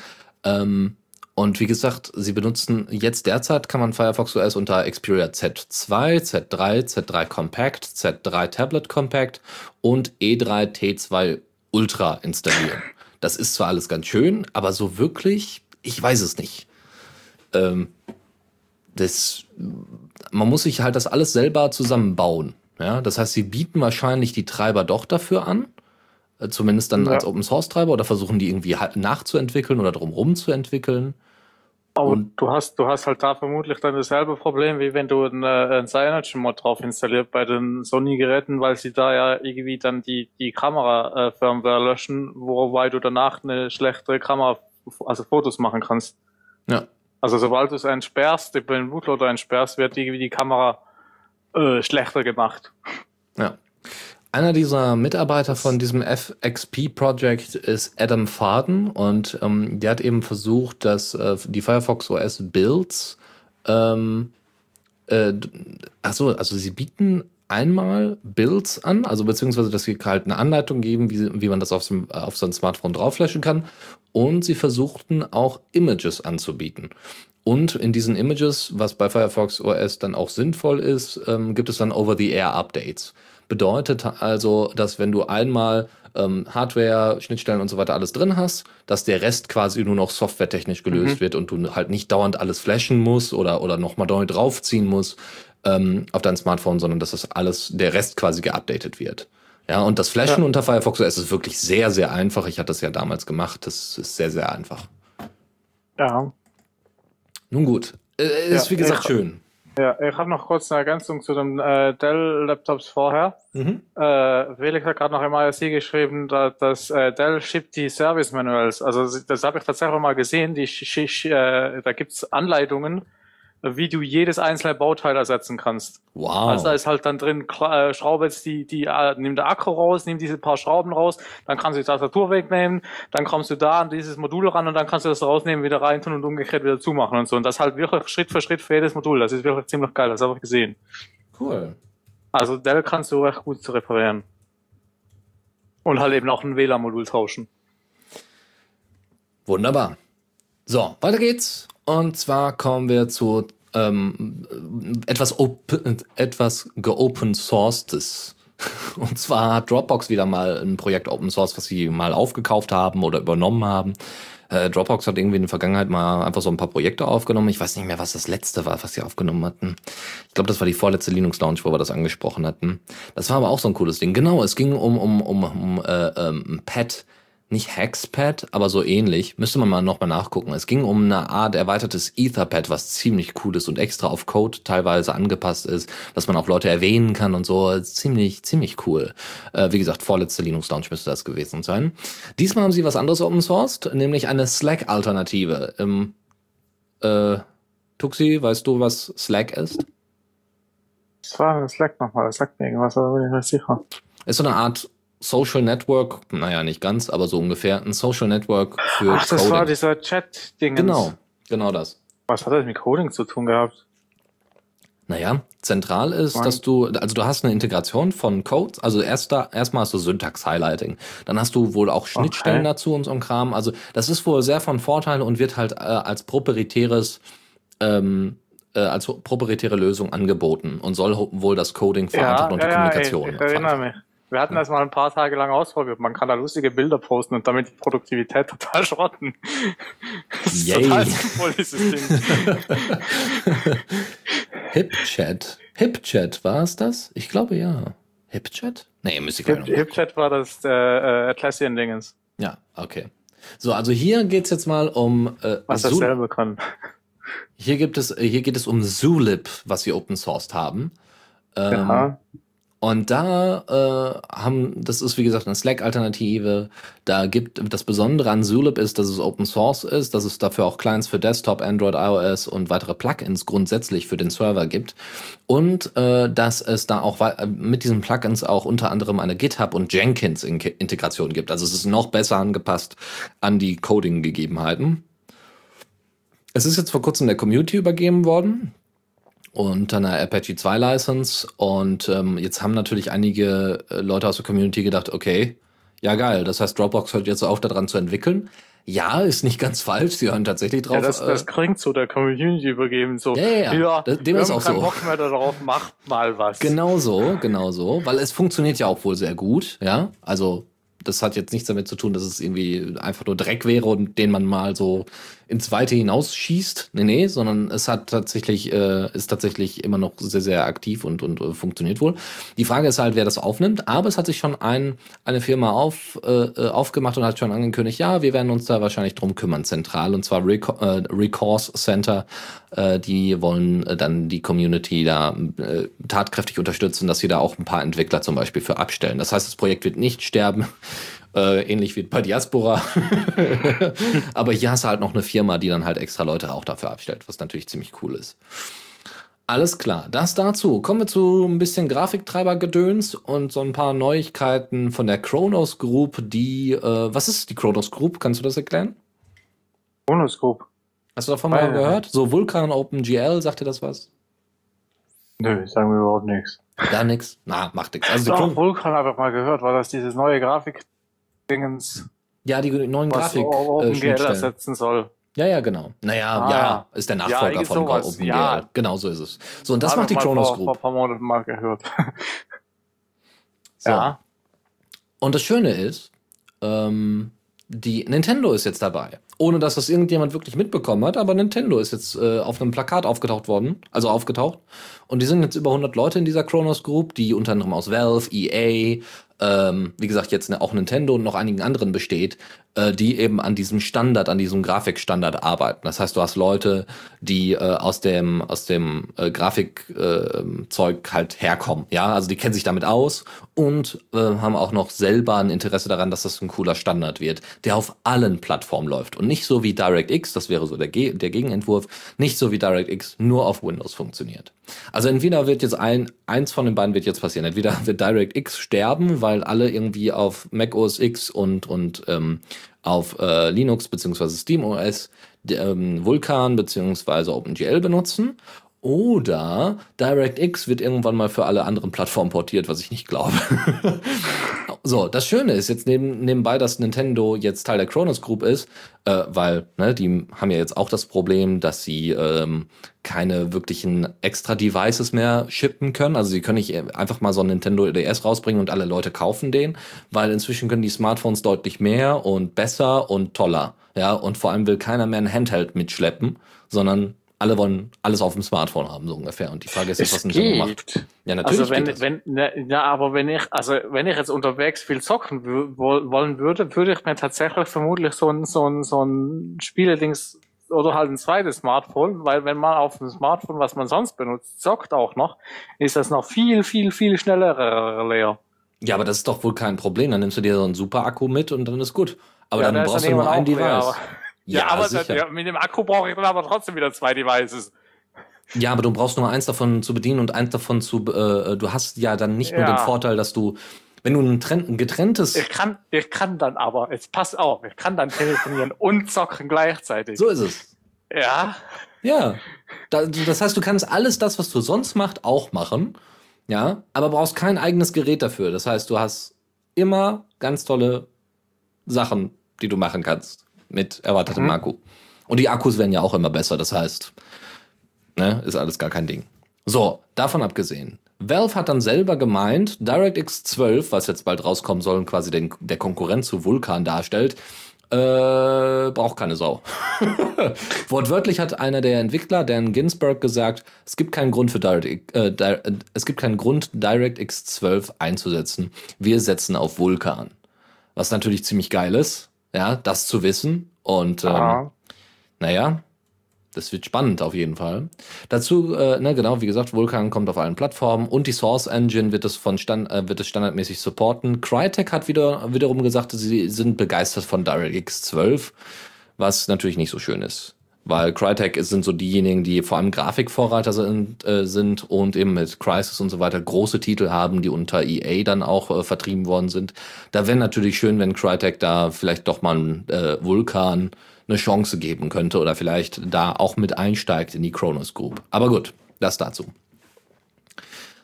Ähm, und wie gesagt, sie benutzen jetzt derzeit kann man Firefox OS unter Xperia Z2, Z3, Z3 Compact, Z3 Tablet Compact und E3 T2 Ultra installieren. Das ist zwar alles ganz schön, aber so wirklich, ich weiß es nicht. Ähm, das, man muss sich halt das alles selber zusammenbauen. Ja, das heißt, sie bieten wahrscheinlich die Treiber doch dafür an, zumindest dann ja. als Open Source Treiber oder versuchen die irgendwie halt nachzuentwickeln oder drumherum zu entwickeln. Aber und du hast, du hast halt da vermutlich dann dasselbe Problem, wie wenn du einen, äh, einen Cyanogen-Mod drauf installiert bei den Sony-Geräten, weil sie da ja irgendwie dann die, die Kamera-Firmware löschen, wobei du danach eine schlechtere Kamera, also Fotos machen kannst. Ja. Also sobald du es entsperrst, den Bootloader entsperrst, wird irgendwie die Kamera äh, schlechter gemacht. Ja. Einer dieser Mitarbeiter von diesem FXP-Project ist Adam Farden und ähm, der hat eben versucht, dass äh, die Firefox OS Builds, ähm, äh, achso, also sie bieten einmal Builds an, also beziehungsweise, dass sie halt eine Anleitung geben, wie, wie man das auf so, auf so ein Smartphone drauflöschen kann. Und sie versuchten auch Images anzubieten. Und in diesen Images, was bei Firefox OS dann auch sinnvoll ist, ähm, gibt es dann Over-the-Air-Updates. Bedeutet also, dass wenn du einmal ähm, Hardware, Schnittstellen und so weiter alles drin hast, dass der Rest quasi nur noch softwaretechnisch gelöst mhm. wird und du halt nicht dauernd alles flashen musst oder, oder nochmal neu draufziehen musst ähm, auf dein Smartphone, sondern dass das alles, der Rest quasi geupdatet wird. Ja, und das Flashen ja. unter Firefox OS ist wirklich sehr, sehr einfach. Ich hatte das ja damals gemacht. Das ist sehr, sehr einfach. Ja. Nun gut. Äh, ist ja, wie gesagt schön. Ja, ich habe noch kurz eine Ergänzung zu den äh, Dell-Laptops vorher. Mhm. Äh, Felix hat gerade noch im IRC geschrieben, dass, dass äh, Dell schippt die Service Manuals. Also das habe ich tatsächlich mal gesehen. Die, äh, da gibt's Anleitungen, wie du jedes einzelne Bauteil ersetzen kannst. Wow. Also da ist halt dann drin, äh, Schraube jetzt die, die, äh, nimm der Akku raus, nimm diese paar Schrauben raus, dann kannst du die Tastatur wegnehmen, dann kommst du da an dieses Modul ran und dann kannst du das rausnehmen, wieder rein tun und umgekehrt wieder zumachen und so. Und das halt wirklich Schritt für Schritt für jedes Modul. Das ist wirklich ziemlich geil, das habe ich gesehen. Cool. Also Dell kannst du recht gut zu reparieren. Und halt eben auch ein WLAN-Modul tauschen. Wunderbar. So, weiter geht's. Und zwar kommen wir zu ähm, etwas, etwas geopen sourcedes. *laughs* Und zwar hat Dropbox wieder mal ein Projekt Open Source, was sie mal aufgekauft haben oder übernommen haben. Äh, Dropbox hat irgendwie in der Vergangenheit mal einfach so ein paar Projekte aufgenommen. Ich weiß nicht mehr, was das letzte war, was sie aufgenommen hatten. Ich glaube, das war die vorletzte Linux Lounge, wo wir das angesprochen hatten. Das war aber auch so ein cooles Ding. Genau, es ging um um um, um äh, ähm, Pad nicht Hexpad, aber so ähnlich. Müsste man mal nochmal nachgucken. Es ging um eine Art erweitertes Etherpad, was ziemlich cool ist und extra auf Code teilweise angepasst ist, dass man auch Leute erwähnen kann und so. Ziemlich, ziemlich cool. Äh, wie gesagt, vorletzte Linux Launch müsste das gewesen sein. Diesmal haben sie was anderes open sourced, nämlich eine Slack-Alternative. Ähm, äh, Tuxi, weißt du, was Slack ist? Was war Slack nochmal? Slack mir irgendwas, aber bin ich nicht sicher. Ist so eine Art Social Network, naja, nicht ganz, aber so ungefähr ein Social Network für Ach, das Coding. war dieser Chat-Ding. genau, genau das. Was hat das mit Coding zu tun gehabt? Naja, zentral ist, dass du, also du hast eine Integration von Codes, also erst da, erstmal hast du Syntax-Highlighting, dann hast du wohl auch Schnittstellen Okay. dazu und so ein Kram. Also das ist wohl sehr von Vorteil und wird halt äh, als proprietäres, ähm, äh, als proprietäre Lösung angeboten und soll wohl das Coding vereinfachen und die Kommunikation. ich, ich erinnere mich. Wir hatten das mal ein paar Tage lang ausprobiert. Man kann da lustige Bilder posten und damit die Produktivität *laughs* total schrotten. Das ist Yay. total sinnvoll, dieses Ding. *laughs* HipChat. HipChat, war es das? Ich glaube ja. HipChat? Nee, müsste ich Hip- HipChat war das äh, äh, Atlassian-Dingens, Ja, okay. So, also hier geht's jetzt mal um äh, was Zoom- dasselbe kann. Hier gibt es, äh, hier geht es um Zulip, was sie open sourced haben. Ähm, Ja. Und da äh, haben, das ist wie gesagt eine Slack-Alternative. Da gibt das Besondere an Zulip ist, dass es Open Source ist, dass es dafür auch Clients für Desktop, Android, iOS und weitere Plugins grundsätzlich für den Server gibt. Und äh, dass es da auch äh, mit diesen Plugins auch unter anderem eine GitHub und Jenkins-Integration gibt. Also es ist noch besser angepasst an die Coding-Gegebenheiten. Es ist jetzt vor kurzem der Community übergeben worden unter einer Apache 2 License und ähm, jetzt haben natürlich einige äh, Leute aus der Community gedacht, okay, ja geil, das heißt Dropbox hört jetzt auf daran zu entwickeln. Ja, ist nicht ganz *laughs* falsch, sie hören tatsächlich drauf. Ja, das, das äh, klingt so der Community übergeben, so, Ja, ja, ja. Das- dem ist auch so. Bock mehr darauf, macht mal was. Genau so, genau so, weil es funktioniert ja auch wohl sehr gut, ja. Also das hat jetzt nichts damit zu tun, dass es irgendwie einfach nur Dreck wäre und den man mal so ins Weite hinausschießt. Nee, nee, sondern es hat tatsächlich, äh, ist tatsächlich immer noch sehr, sehr aktiv und, und äh, funktioniert wohl. Die Frage ist halt, wer das aufnimmt, aber es hat sich schon ein, eine Firma auf, äh, äh, aufgemacht und hat schon angekündigt, ja, wir werden uns da wahrscheinlich drum kümmern, zentral, und zwar Reco äh, Recourse Center. Äh, die wollen äh, dann die Community da äh, tatkräftig unterstützen, dass sie da auch ein paar Entwickler zum Beispiel für abstellen. Das heißt, das Projekt wird nicht sterben. Äh, ähnlich wie bei Diaspora. *laughs* Aber hier hast du halt noch eine Firma, die dann halt extra Leute auch dafür abstellt, was natürlich ziemlich cool ist. Alles klar, das dazu. Kommen wir zu ein bisschen Grafiktreiber-Gedöns und so ein paar Neuigkeiten von der Kronos Group, die, äh, was ist die Kronos Group? Kannst du das erklären? Bonus Group. Hast du davon mal ja. gehört? So Vulkan OpenGL, sagt dir das was? Nö, sagen wir überhaupt nichts. Da nix? Na, macht nix. Also Doch, Kron Vulkan habe ich mal gehört, war das dieses neue Grafik-Dingens, ja, die neuen Grafik OpenGL äh, ersetzen soll. Ja, ja, genau. Naja, Ah. ja, ist der Nachfolger irgend von sowas. OpenGL. Ja. Genau so ist es. So, und das macht die mal Kronos vor, vor Group. ein paar Monaten mal gehört. *laughs* So. Ja. Und das Schöne ist, ähm, die Nintendo ist jetzt dabei. Ohne dass das irgendjemand wirklich mitbekommen hat, aber Nintendo ist jetzt äh, auf einem Plakat aufgetaucht worden, also aufgetaucht. Und die sind jetzt über 100 Leute in dieser Kronos Group, die unter anderem aus Valve, EA, ähm, wie gesagt, jetzt ne- auch Nintendo und noch einigen anderen besteht, äh, die eben an diesem Standard, an diesem Grafikstandard arbeiten. Das heißt, du hast Leute, die äh, aus dem, aus dem äh, Grafikzeug äh, Zeug halt herkommen. Ja, also die kennen sich damit aus und äh, haben auch noch selber ein Interesse daran, dass das ein cooler Standard wird, der auf allen Plattformen läuft. Und nicht so wie DirectX, das wäre so der, Ge der Gegenentwurf, nicht so wie DirectX nur auf Windows funktioniert. Also entweder wird jetzt ein, eins von den beiden wird jetzt passieren. Entweder *laughs* wird DirectX sterben, weil alle irgendwie auf Mac OS X und, und ähm, auf äh, Linux bzw. SteamOS d- ähm, Vulkan bzw. OpenGL benutzen. Oder DirectX wird irgendwann mal für alle anderen Plattformen portiert, was ich nicht glaube. *laughs* so, das Schöne ist jetzt neben, nebenbei, dass Nintendo jetzt Teil der Kronos Group ist, äh, weil ne, die haben ja jetzt auch das Problem, dass sie ähm, keine wirklichen extra Devices mehr shippen können. Also sie können nicht einfach mal so ein Nintendo DS rausbringen und alle Leute kaufen den, weil inzwischen können die Smartphones deutlich mehr und besser und toller. Ja, und vor allem will keiner mehr ein Handheld mitschleppen, sondern alle wollen alles auf dem Smartphone haben, so ungefähr. Und die Frage ist jetzt, was Nintendo macht. Ja, natürlich. Also wenn, geht das. wenn, ne, ja, aber wenn ich, also wenn ich jetzt unterwegs viel zocken wollen würde, würde ich mir tatsächlich vermutlich so ein, so ein, so ein Spieledings oder halt ein zweites Smartphone, weil wenn man auf dem Smartphone, was man sonst benutzt, zockt auch noch, ist das noch viel, viel, viel schneller leer. Ja, aber das ist doch wohl kein Problem. Dann nimmst du dir so einen super Akku mit und dann ist gut. Aber Ja, dann brauchst du nur ein Device. leer, aber- Ja, aber das, ja, mit dem Akku brauche ich dann aber trotzdem wieder zwei Devices. Ja, aber du brauchst nur eins davon zu bedienen und eins davon zu. Äh, du hast ja dann nicht nur Ja. den Vorteil, dass du Wenn du ein, Trend, ein getrenntes. Ich kann, ich kann dann aber, jetzt pass auf, ich kann dann telefonieren und zocken gleichzeitig. So ist es. Ja. Ja. Da, das heißt, du kannst alles das, was du sonst machst, auch machen. Ja. Aber brauchst kein eigenes Gerät dafür. Das heißt, du hast immer ganz tolle Sachen, die du machen kannst. Mit erweitertem Mhm. Akku. Und die Akkus werden ja auch immer besser. Das heißt, ne, ist alles gar kein Ding. So, davon abgesehen. Valve hat dann selber gemeint, DirectX 12, was jetzt bald rauskommen soll und quasi den, der Konkurrent zu Vulkan darstellt, äh, braucht keine Sau. *laughs* Wortwörtlich hat einer der Entwickler, Dan Ginsberg, gesagt, es gibt keinen Grund für DirectX, äh, Di äh, es gibt keinen Grund, DirectX 12 einzusetzen. Wir setzen auf Vulkan. Was natürlich ziemlich geil ist, ja, das zu wissen. Und ähm, Ja. naja, das wird spannend auf jeden Fall. Dazu, äh, ne, genau, wie gesagt, Vulkan kommt auf allen Plattformen und die Source Engine wird es von Stand, äh, wird es standardmäßig supporten. Crytek hat wieder, wiederum gesagt, sie sind begeistert von DirectX 12, was natürlich nicht so schön ist. Weil Crytek sind so diejenigen, die vor allem Grafikvorreiter sind, äh, sind und eben mit Crysis und so weiter große Titel haben, die unter EA dann auch äh, vertrieben worden sind. Da wäre natürlich schön, wenn Crytek da vielleicht doch mal einen äh, Vulkan eine Chance geben könnte oder vielleicht da auch mit einsteigt in die Kronos Group. Aber gut, das dazu.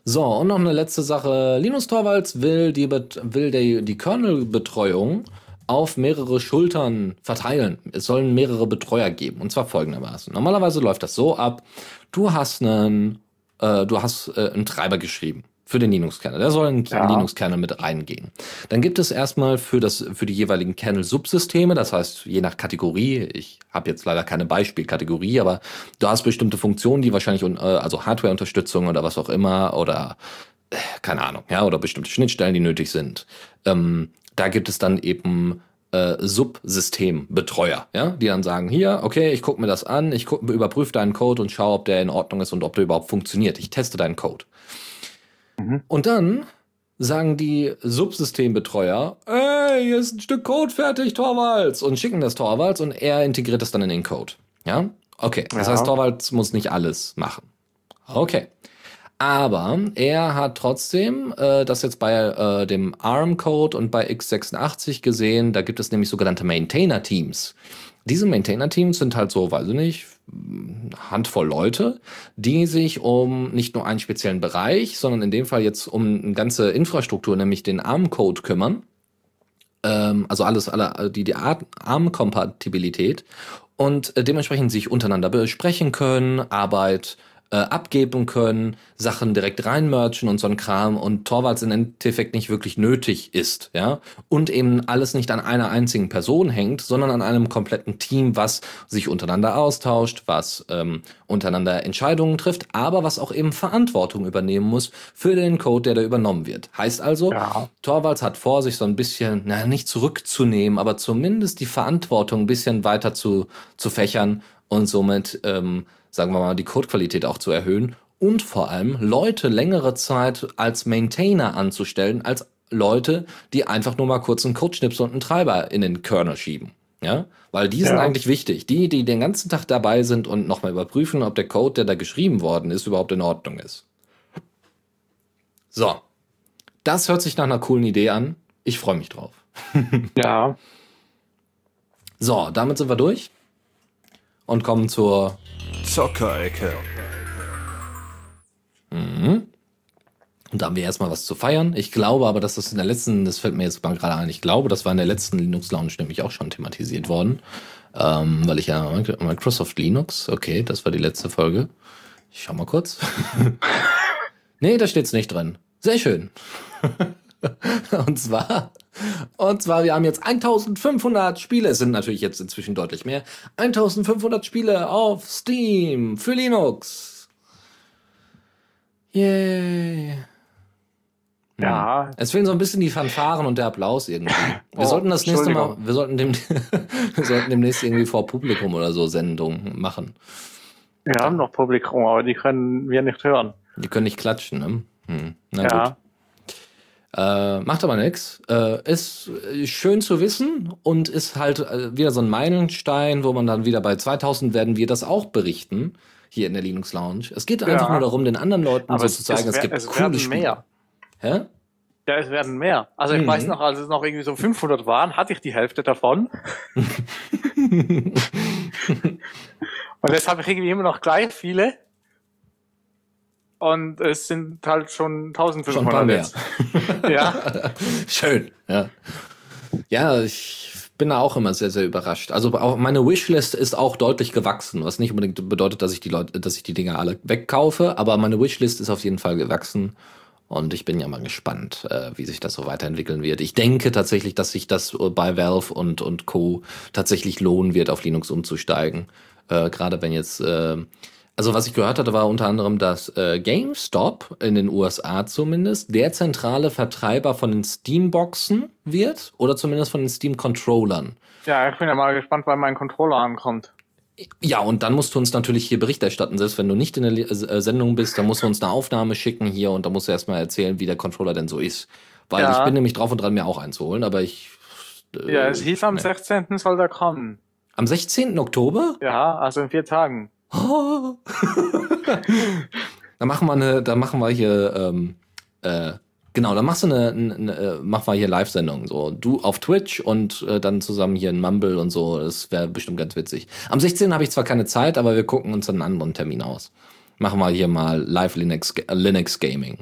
So, und noch eine letzte Sache. Linus Torvalds will die, will die, die Kernel-Betreuung auf mehrere Schultern verteilen. Es sollen mehrere Betreuer geben. Und zwar folgendermaßen. Normalerweise läuft das so ab. Du hast einen, äh, du hast äh, einen Treiber geschrieben für den Linux-Kernel. Der soll in den Ja. Linux-Kernel mit reingehen. Dann gibt es erstmal für, das, für die jeweiligen Kernel-Subsysteme, das heißt je nach Kategorie, ich habe jetzt leider keine Beispielkategorie, aber du hast bestimmte Funktionen, die wahrscheinlich, äh, also Hardware-Unterstützung oder was auch immer oder äh, keine Ahnung, ja, oder bestimmte Schnittstellen, die nötig sind. Ähm, da gibt es dann eben äh, Subsystembetreuer, ja, die dann sagen, hier, okay, ich gucke mir das an, ich guck, überprüfe deinen Code und schaue, ob der in Ordnung ist und ob der überhaupt funktioniert. Ich teste deinen Code. Und dann sagen die Subsystembetreuer, ey, hier ist ein Stück Code fertig, Torvalds, und schicken das Torvalds und er integriert das dann in den Code. Ja? Okay, das Ja. heißt, Torvalds muss nicht alles machen. Okay. Aber er hat trotzdem äh, das jetzt bei äh, dem ARM-Code und bei x86 gesehen, da gibt es nämlich sogenannte Maintainer-Teams. Diese Maintainer-Teams sind halt so, weiß ich nicht, Handvoll Leute, die sich um nicht nur einen speziellen Bereich, sondern in dem Fall jetzt um eine ganze Infrastruktur, nämlich den ARM-Code kümmern. Ähm, also alles, alle, die, die Ar- ARM-Kompatibilität und äh, dementsprechend sich untereinander besprechen können, Arbeit äh, abgeben können, Sachen direkt reinmerchen und so ein Kram und Torvalds im Endeffekt nicht wirklich nötig ist, ja. Und eben alles nicht an einer einzigen Person hängt, sondern an einem kompletten Team, was sich untereinander austauscht, was ähm, untereinander Entscheidungen trifft, aber was auch eben Verantwortung übernehmen muss für den Code, der da übernommen wird. Heißt also, Ja. Torvalds hat vor, sich so ein bisschen, na, nicht zurückzunehmen, aber zumindest die Verantwortung ein bisschen weiter zu, zu fächern und somit, ähm, sagen wir mal, die Codequalität auch zu erhöhen und vor allem Leute längere Zeit als Maintainer anzustellen, als Leute, die einfach nur mal kurz einen Codeschnipsel und einen Treiber in den Kernel schieben. Ja, weil die sind Ja. eigentlich wichtig. Die, die den ganzen Tag dabei sind und nochmal überprüfen, ob der Code, der da geschrieben worden ist, überhaupt in Ordnung ist. So. Das hört sich nach einer coolen Idee an. Ich freue mich drauf. *laughs* Ja. So, damit sind wir durch und kommen zur Zockerecke. Und da haben wir erstmal was zu feiern. Ich glaube aber, dass das in der letzten, das fällt mir jetzt gerade ein, ich glaube, das war in der letzten Linux Lounge nämlich auch schon thematisiert worden. Ähm, weil ich ja Microsoft Linux, okay, das war die letzte Folge. Ich schau mal kurz. *laughs* nee, da steht's nicht drin. Sehr schön. *laughs* *laughs* und zwar, und zwar, wir haben jetzt 1500 Spiele, es sind natürlich jetzt inzwischen deutlich mehr, 1500 Spiele auf Steam für Linux. Yay. Ja. Es fehlen so ein bisschen die Fanfaren und der Applaus irgendwie. Wir Oh, sollten das nächste Mal, wir sollten, dem, *laughs* wir sollten demnächst irgendwie vor Publikum oder so Sendungen machen. Wir haben noch Publikum, aber die können wir nicht hören. Die können nicht klatschen, ne? Hm. Na ja. gut. Äh, macht aber nix. Äh, ist äh, schön zu wissen und ist halt äh, wieder so ein Meilenstein, wo man dann wieder bei 2000 werden wir das auch berichten hier in der Linux Lounge. Es geht einfach Ja. nur darum, den anderen Leuten Aber so es, zu zeigen, es, es, gibt es coole werden Spiele. mehr. Hä? Ja, es werden mehr. Also ich Mhm. weiß noch, als es noch irgendwie so 500 waren, hatte ich die Hälfte davon. *laughs* Und jetzt habe ich irgendwie immer noch gleich viele. Und es sind halt schon Schon ein paar 1500 mehr. jetzt. *laughs* Ja, Schön, ja. Ja, ich bin da auch immer sehr, sehr überrascht. Also auch meine Wishlist ist auch deutlich gewachsen, was nicht unbedingt bedeutet, dass ich die Leute, dass ich die Dinger alle wegkaufe, aber meine Wishlist ist auf jeden Fall gewachsen. Und ich bin ja mal gespannt, äh, wie sich das so weiterentwickeln wird. Ich denke tatsächlich, dass sich das äh, bei Valve und, und Co. tatsächlich lohnen wird, auf Linux umzusteigen. Äh, Gerade wenn jetzt, äh, also was ich gehört hatte, war unter anderem, dass äh, GameStop in den USA zumindest der zentrale Vertreiber von den Steam-Boxen wird oder zumindest von den Steam-Controllern. ja, ich bin ja mal gespannt, wann mein Controller ankommt. Ja, und dann musst du uns natürlich hier Bericht erstatten. Selbst wenn du nicht in der Le- äh, Sendung bist, dann musst du uns eine Aufnahme schicken hier und da musst du erstmal erzählen, wie der Controller denn so ist. Weil Ja. ich bin nämlich drauf und dran, mir auch einen zu holen, aber ich. äh, Ja, es hieß am nee. 16. soll der kommen. Am 16. Oktober? Ja, also in vier Tagen. *laughs* Da machen wir eine, da machen wir hier, ähm, äh, genau, da machst du eine, eine, eine äh, machen wir hier Live-Sendung. So, du auf Twitch und äh, dann zusammen hier in Mumble und so. Das wäre bestimmt ganz witzig. Am 16. habe ich zwar keine Zeit, aber wir gucken uns einen anderen Termin aus. Machen wir hier mal Live Linux, äh, Linux Gaming.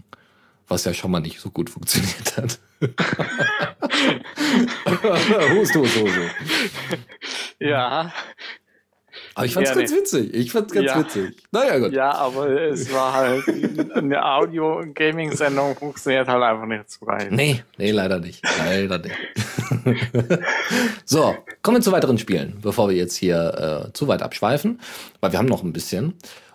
Was ja schon mal nicht so gut funktioniert hat. *laughs* *laughs* Hust, hust, hust. Ja, Aber ich fand's Ja, ganz nee. witzig. Ich fand's ganz Ja. witzig. Naja, gut. ja, aber es war halt eine Audio-Gaming-Sendung funktioniert halt einfach nicht so geil. Nee, nee, leider nicht. Leider nicht. *laughs* so, kommen wir zu weiteren Spielen, bevor wir jetzt hier äh, zu weit abschweifen, weil wir haben noch ein bisschen.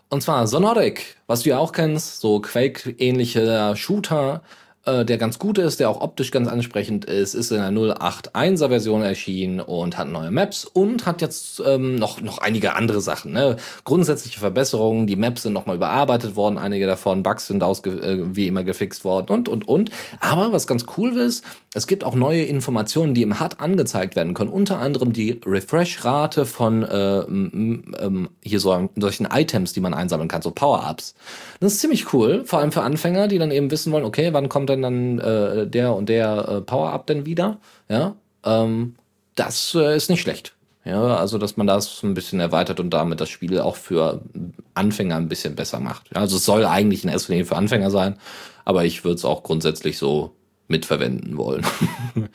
Und zwar Sonoric, was du ja auch kennst, so Quake-ähnlicher Shooter, äh, der ganz gut ist, der auch optisch ganz ansprechend ist, ist in der 081er Version erschienen und hat neue Maps und hat jetzt ähm, noch, noch einige andere Sachen. Ne? Grundsätzliche Verbesserungen, die Maps sind nochmal überarbeitet worden, einige davon, Bugs sind ausge äh, wie immer gefixt worden und, und, und. Aber was ganz cool ist, es gibt auch neue Informationen, die im HUD angezeigt werden können. Unter anderem die Refresh-Rate von äh, ähm, hier so solchen Items, die man einsammeln kann, so Power-Ups. Das ist ziemlich cool, vor allem für Anfänger, die dann eben wissen wollen, okay, wann kommt denn dann äh, der und der äh, Power-Up denn wieder? Ja, ähm, das äh, ist nicht schlecht. Ja, also dass man das ein bisschen erweitert und damit das Spiel auch für Anfänger ein bisschen besser macht. Ja, also es soll eigentlich in erster Linie für Anfänger sein, aber ich würde es auch grundsätzlich so mitverwenden wollen. *laughs*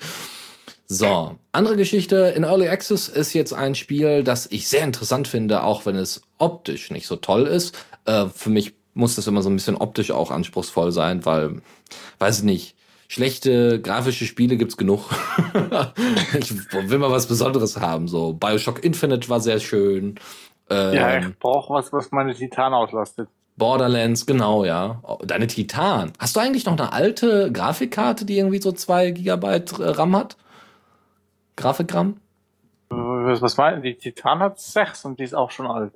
so, andere Geschichte. In Early Access ist jetzt ein Spiel, das ich sehr interessant finde, auch wenn es optisch nicht so toll ist. Äh, für mich muss das immer so ein bisschen optisch auch anspruchsvoll sein, weil, weiß ich nicht, schlechte grafische Spiele gibt's genug. *laughs* ich will mal was Besonderes haben. So Bioshock Infinite war sehr schön. Ähm, Ja, ich brauche was, was meine Titan auslastet. Borderlands, genau, ja. Deine Titan. Hast du eigentlich noch eine alte Grafikkarte, die irgendwie so zwei Gigabyte äh, RAM hat? Grafikram? Was, meinen Die Titan hat sechs und die ist auch schon alt.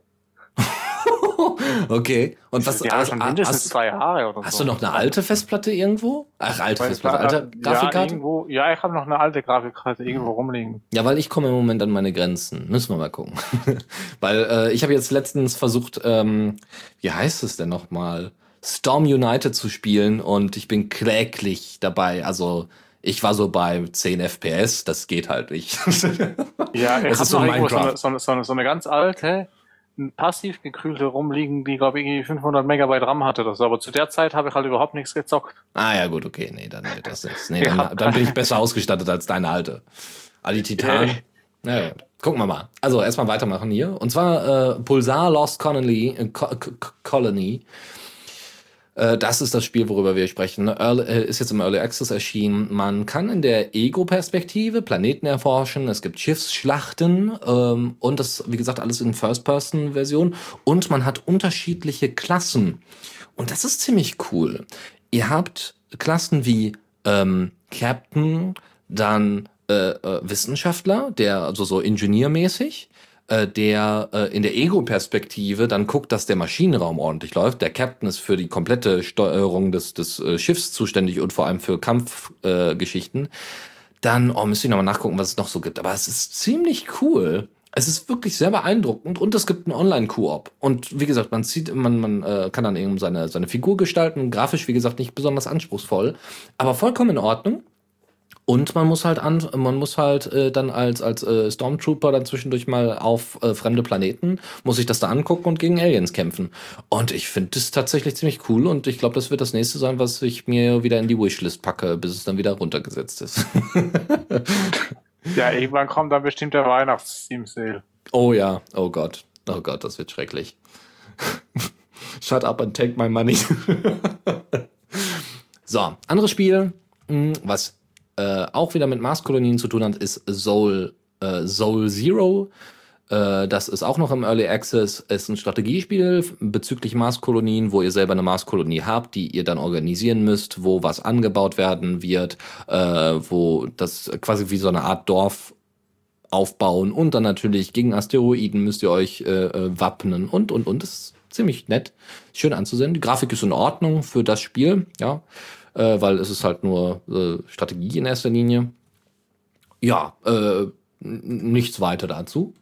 *laughs* okay. Und was hat hast, schon mindestens hast, zwei Jahre oder hast so. du noch eine alte Festplatte irgendwo? Ach, alte Weil- Festplatte, alte ja, Grafikkarte? irgendwo, ja, ich habe noch eine alte Grafikkarte irgendwo rumliegen. Ja, weil ich komme im Moment an meine Grenzen. Müssen wir mal gucken. *laughs* weil äh, ich habe jetzt letztens versucht, ähm, wie heißt es denn nochmal? Storm United zu spielen und ich bin kläglich dabei. Also ich war so bei 10 FPS, das geht halt nicht. *laughs* Ja, ich habe so so so, so eine ganz alte, passiv gekühlte rumliegen, die glaube ich irgendwie 500 Megabyte RAM hatte so. Aber zu der Zeit habe ich halt überhaupt nichts gezockt. ah ja, gut, okay, nee, dann wird das nichts. Nee, *laughs* dann, dann bin ich besser ausgestattet als deine alte. Ali Titan. Ja, ja. Gucken wir mal. Also erstmal weitermachen hier. Und zwar äh, Pulsar Lost Colony, äh, Co Co Colony. Äh, Das ist das Spiel, worüber wir sprechen. Early, äh, ist jetzt im Early Access erschienen. Man kann in der Ego-Perspektive Planeten erforschen. Es gibt Schiffsschlachten ähm, und das, wie gesagt, alles in First-Person-Version. Und man hat unterschiedliche Klassen. Und das ist ziemlich cool. Ihr habt Klassen wie ähm, Captain, dann äh, äh, Wissenschaftler, der also so ingenieurmäßig, äh, der äh, in der Ego-Perspektive dann guckt, dass der Maschinenraum ordentlich läuft. Der Captain ist für die komplette Steuerung des, des äh, Schiffs zuständig und vor allem für Kampfgeschichten. Äh, dann, oh, müsste ich nochmal nachgucken, was es noch so gibt. Aber es ist ziemlich cool. es ist wirklich sehr beeindruckend und es gibt einen Online-Koop. Und wie gesagt, man sieht, man, man äh, kann dann eben seine, seine Figur gestalten. Grafisch, wie gesagt, nicht besonders anspruchsvoll, aber vollkommen in Ordnung. Und man muss halt an, man muss halt äh, dann als als äh, Stormtrooper dann zwischendurch mal auf äh, fremde Planeten, muss sich das da angucken und gegen Aliens kämpfen. Und ich finde das tatsächlich ziemlich cool und ich glaube, das wird das nächste sein, was ich mir wieder in die Wishlist packe, bis es dann wieder runtergesetzt ist. *laughs* Ja, irgendwann kommt dann bestimmt der Weihnachts-Steam Sale. oh ja, oh Gott, oh Gott, das wird schrecklich. *laughs* Shut up and take my money. *laughs* so, anderes Spiel, mh, was äh, auch wieder mit Mars-Kolonien zu tun hat, ist Soul, äh, Soul Zero. Äh, das ist auch noch im Early Access. Ist ein Strategiespiel bezüglich Mars-Kolonien, wo ihr selber eine Mars-Kolonie habt, die ihr dann organisieren müsst, wo was angebaut werden wird, äh, wo das quasi wie so eine Art Dorf aufbauen und dann natürlich gegen Asteroiden müsst ihr euch äh, wappnen und und und. Das ist ziemlich nett, schön anzusehen. Die Grafik ist in Ordnung für das Spiel, ja, äh, weil es ist halt nur äh, Strategie in erster Linie. Ja, äh, nichts weiter dazu.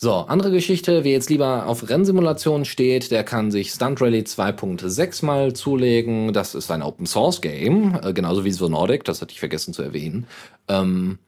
So, andere Geschichte, wer jetzt lieber auf Rennsimulationen steht, der kann sich Stunt Rally 2.6 mal zulegen. Das ist ein Open Source Game, äh, genauso wie so Nordic, das hatte ich vergessen zu erwähnen. Ähm,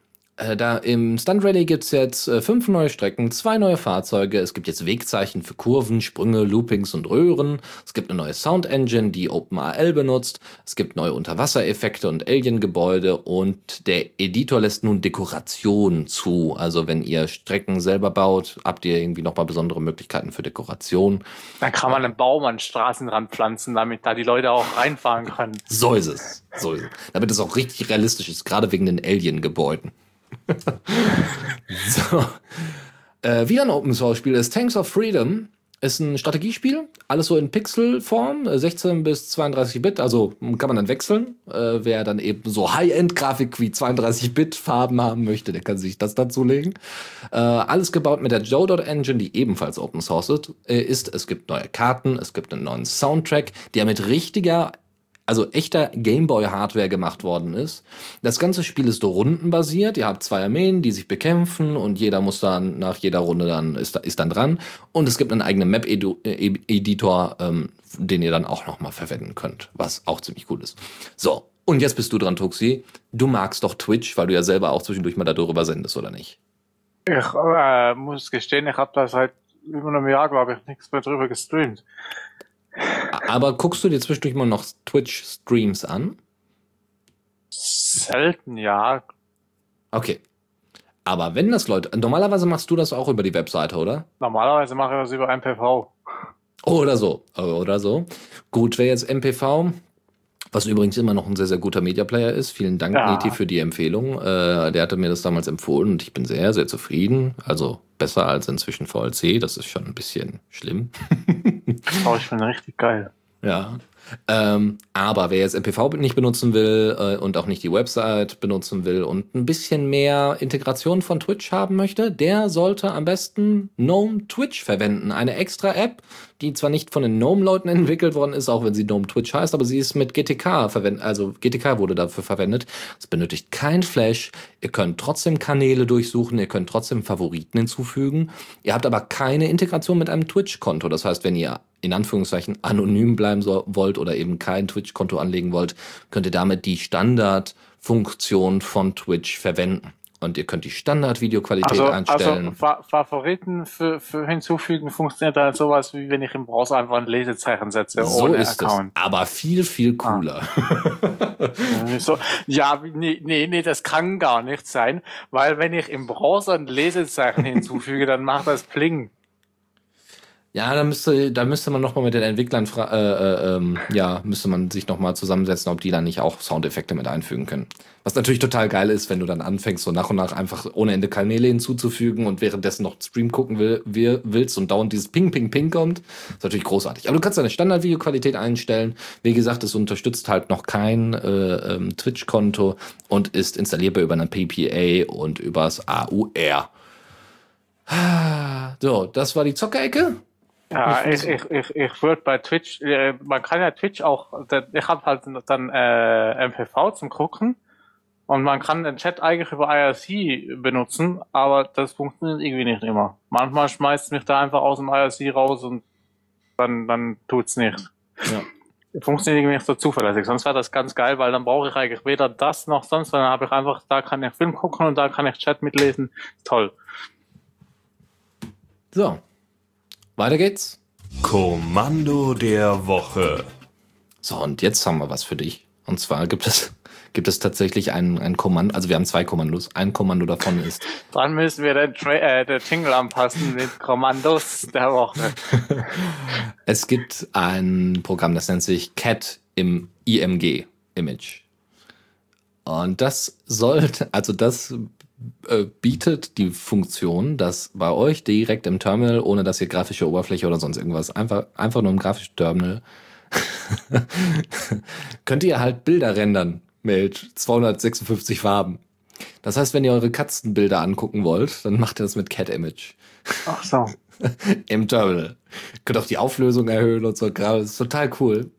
äh, da im Stunt Rally gibt's jetzt äh, fünf neue Strecken, zwei neue Fahrzeuge. Es gibt jetzt Wegzeichen für Kurven, Sprünge, Loopings und Röhren. Es gibt eine neue Sound Engine, die OpenAL benutzt. Es gibt neue Unterwassereffekte und Alien-Gebäude. Und der Editor lässt nun Dekoration zu. Also wenn ihr Strecken selber baut, habt ihr irgendwie nochmal besondere Möglichkeiten für Dekoration. Dann kann man einen Baum an den Straßenrand ppflanzen, damit da die Leute auch reinfahren können. So ist es. So ist es. Damit es auch richtig realistisch ist, gerade wegen den Alien-Gebäuden. *laughs* so. Äh, wieder ein Open Source Spiel ist Tanks of Freedom. Ist ein Strategiespiel, alles so in Pixelform, äh, 16 bis 32 Bit, also kann man dann wechseln. Äh, wer dann eben so High-End-Grafik wie 32 Bit Farben haben möchte, der kann sich das dazulegen. Äh, alles gebaut mit der Joe Engine, die ebenfalls Open Source äh, ist. Es gibt neue Karten, es gibt einen neuen Soundtrack, der mit richtiger also echter Gameboy-Hardware gemacht worden ist. Das ganze Spiel ist rundenbasiert. Ihr habt zwei Armeen, die sich bekämpfen und jeder muss dann nach jeder Runde dann ist, ist dann dran. Und es gibt einen eigenen Map-Editor, ähm, den ihr dann auch noch mal verwenden könnt, was auch ziemlich cool ist. So, und jetzt bist du dran, Tuxi. Du magst doch Twitch, weil du ja selber auch zwischendurch mal darüber sendest, oder nicht? Ich äh, muss gestehen, ich habe da seit über einem Jahr, glaube ich, nichts mehr drüber gestreamt. Aber guckst du dir zwischendurch mal noch Twitch-Streams an? Selten, ja. Okay. Aber wenn das Leute, normalerweise machst du das auch über die Webseite, oder? Normalerweise mache ich das über MPV. Oder so. Oder so. Gut, wer jetzt MPV, was übrigens immer noch ein sehr, sehr guter Media Player ist. Vielen Dank, Ja. Neti, für die Empfehlung. Äh, der hatte mir das damals empfohlen und ich bin sehr, sehr zufrieden. Also besser als inzwischen VLC. Das ist schon ein bisschen schlimm. *laughs* Oh, ich finde richtig geil. Ja. Ähm, aber wer jetzt MPV nicht benutzen will äh, und auch nicht die Website benutzen will und ein bisschen mehr Integration von Twitch haben möchte, der sollte am besten GNOME Twitch verwenden. Eine extra App, die zwar nicht von den GNOME-Leuten *laughs* entwickelt worden ist, auch wenn sie GNOME Twitch heißt, aber sie ist mit GTK verwendet, also GTK wurde dafür verwendet. Es benötigt kein Flash. Ihr könnt trotzdem Kanäle durchsuchen, ihr könnt trotzdem Favoriten hinzufügen. Ihr habt aber keine Integration mit einem Twitch-Konto. Das heißt, wenn ihr in Anführungszeichen anonym bleiben so, wollt oder eben kein Twitch-Konto anlegen wollt, könnt ihr damit die Standardfunktion von Twitch verwenden. Und ihr könnt die Standard-Videoqualität Also, einstellen. also Fa Favoriten für, für hinzufügen funktioniert halt sowas, wie wenn ich im Browser einfach ein Lesezeichen setze so ohne ist Account. es. Aber viel, viel cooler. So, ja, nee, nee, nee, das kann gar nicht sein, weil wenn ich im Browser ein Lesezeichen hinzufüge, dann macht das Pling. Ja, da müsste, da müsste man nochmal mit den Entwicklern, fra- äh, äh, ähm, ja, müsste man sich nochmal zusammensetzen, ob die da nicht auch Soundeffekte mit einfügen können. Was natürlich total geil ist, wenn du dann anfängst, so nach und nach einfach ohne Ende Kanäle hinzuzufügen und währenddessen noch Stream gucken will, will, willst und dauernd dieses Ping, Ping, Ping kommt. ist natürlich großartig. Aber du kannst deine Standard-Videoqualität einstellen. Wie gesagt, es unterstützt halt noch kein äh, ähm, Twitch-Konto und ist installierbar über eine PPA und übers AUR. So, das war die Zockerecke. Ja, Ich ich, ich, ich, würde bei Twitch, äh, man kann ja Twitch auch, ich habe halt dann äh, MPV zum Gucken Und man kann den Chat eigentlich über IRC benutzen, aber das funktioniert irgendwie nicht immer. Manchmal schmeißt es mich da einfach aus dem IRC raus und dann, dann tut's nicht. Ja. *laughs* Funktioniert irgendwie nicht so zuverlässig. Sonst wäre das ganz geil, weil dann brauche ich eigentlich weder das noch sonst, dann habe ich einfach, da kann ich Film gucken und da kann ich Chat mitlesen. Toll. So. Weiter geht's. Kommando der Woche. So, und jetzt haben wir was für dich. Und zwar gibt es, *laughs* gibt es tatsächlich ein, ein Kommando, also wir haben zwei Kommandos. Ein Kommando davon ist, *laughs* Dann müssen wir den, Tra äh, den Jingle anpassen mit Kommandos der Woche. *laughs* es gibt ein Programm, das nennt sich CAT im IMG Image. Und das sollte, also das äh, bietet die Funktion, dass bei euch direkt im Terminal, ohne dass ihr grafische Oberfläche oder sonst irgendwas, einfach, einfach nur im grafischen Terminal, *laughs* könnt ihr halt Bilder rendern mit 256 Farben. Das heißt, wenn ihr eure Katzenbilder angucken wollt, dann macht ihr das mit Cat Image Ach so. *laughs* im Terminal. Könnt auch die Auflösung erhöhen und so. Das ist total cool.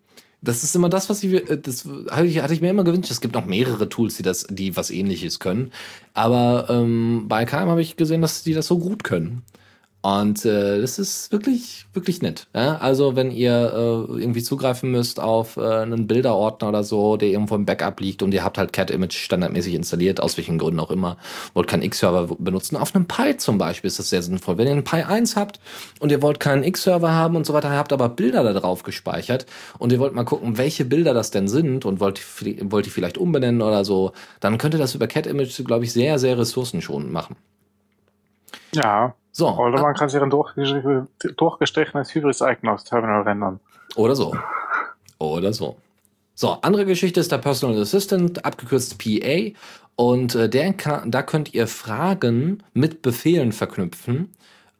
Das ist immer das, was ich, äh, das hatte ich, hatte ich mir immer gewünscht. Es gibt noch mehrere Tools, die das, die was ähnliches können. Aber ähm, bei KM habe ich gesehen, dass die das so gut können. Und äh, das ist wirklich, wirklich nett. Ja? Also wenn ihr äh, irgendwie zugreifen müsst auf äh, einen Bilderordner oder so, der irgendwo im Backup liegt und ihr habt halt Cat Image standardmäßig installiert, aus welchen Gründen auch immer, wollt keinen X-Server benutzen. Auf einem Pi zum Beispiel ist das sehr sinnvoll. Wenn ihr einen Pi 1 habt und ihr wollt keinen X-Server haben und so weiter, habt aber Bilder da drauf gespeichert und ihr wollt mal gucken, welche Bilder das denn sind und wollt, wollt ihr vielleicht umbenennen oder so, dann könnt ihr das über Cat Image, glaube ich, sehr, sehr ressourcenschonend machen. Ja. So. Oder man kann sich ein durchgestrichenes, durchgestrichenes Hybris-Icon aufs Terminal rendern. Oder so. Oder so. So, andere Geschichte ist der Personal Assistant, abgekürzt PA. Und äh, der kann, da könnt ihr Fragen mit Befehlen verknüpfen.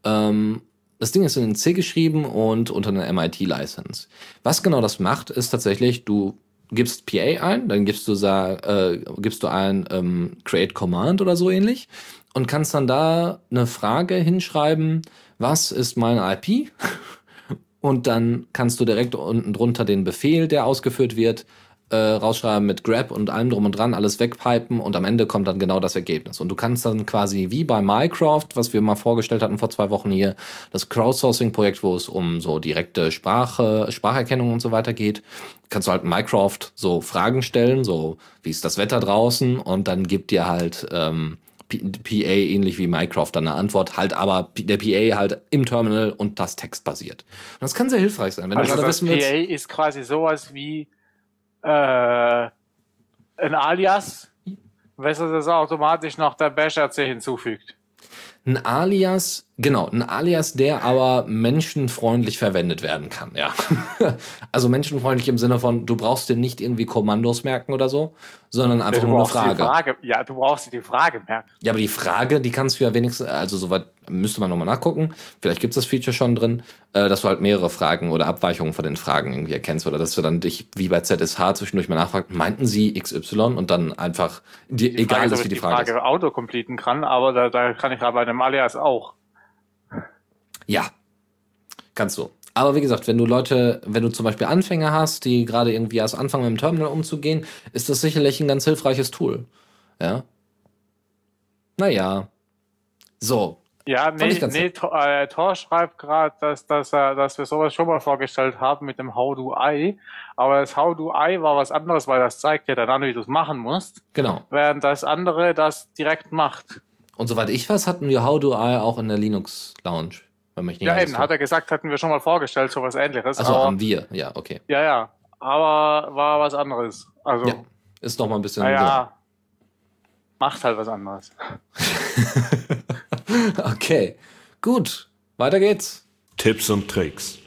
Ähm, das Ding ist in C geschrieben und unter einer MIT-License. Was genau das macht, ist tatsächlich, du gibst PA ein, dann gibst du, äh, gibst du ein ähm, Create Command oder so ähnlich und kannst dann da eine Frage hinschreiben, was ist meine IP? *laughs* Und dann kannst du direkt unten drunter den Befehl, der ausgeführt wird, äh, rausschreiben mit Grab und allem drum und dran, alles wegpipen und am Ende kommt dann genau das Ergebnis. Und du kannst dann quasi wie bei Minecraft, was wir mal vorgestellt hatten vor zwei Wochen hier, das Crowdsourcing-Projekt, wo es um so direkte Sprache, Spracherkennung und so weiter geht, kannst du halt Minecraft so Fragen stellen, so wie ist das Wetter draußen und dann gibt dir halt ähm, PA ähnlich wie Minecraft dann eine Antwort, halt aber der PA halt im Terminal und das textbasiert. Und das kann sehr hilfreich sein, wenn also du das wissen PA willst. ist quasi sowas wie äh, ein Alias, du das automatisch noch der Bash-RC hinzufügt. Ein Alias, genau, ein Alias, der aber menschenfreundlich verwendet werden kann, ja. *laughs* also menschenfreundlich im Sinne von, du brauchst dir nicht irgendwie Kommandos merken oder so, sondern einfach du nur eine Frage. Frage. Ja, du brauchst dir die Frage merken. Ja, aber die Frage, die kannst du ja wenigstens, also soweit müsste man nochmal nachgucken, vielleicht gibt es das Feature schon drin, äh, dass du halt mehrere Fragen oder Abweichungen von den Fragen irgendwie erkennst oder dass du dann dich wie bei ZSH zwischendurch mal nachfragst, meinten sie XY und dann einfach, die, Die egal Frage, ist, wie die ich Frage, die Frage autocompleten kann, aber da, da kann ich ja bei einem Alias auch. Ja, kannst du. Aber wie gesagt, wenn du Leute, wenn du zum Beispiel Anfänger hast, die gerade irgendwie erst anfangen mit dem Terminal umzugehen, ist das sicherlich ein ganz hilfreiches Tool. Ja. Naja. So. Ja, nee, nee Tor, äh, Tor schreibt gerade, dass, dass, er- dass wir sowas schon mal vorgestellt haben mit dem How do I. Aber das How do I war was anderes, weil das zeigt dir dann an, wie du es machen musst, Genau. während das andere das direkt macht. Und soweit ich weiß, hatten wir How Do I auch in der Linux Lounge. Wenn mich nicht Ja, eben, hat er gesagt, hatten wir schon mal vorgestellt, sowas ähnliches. Also haben wir, ja, okay. ja, ja, aber war was anderes. Also, Ja. Ist noch mal ein bisschen. naja, macht halt was anderes. *laughs* Okay. Gut. Weiter geht's. Tipps und Tricks.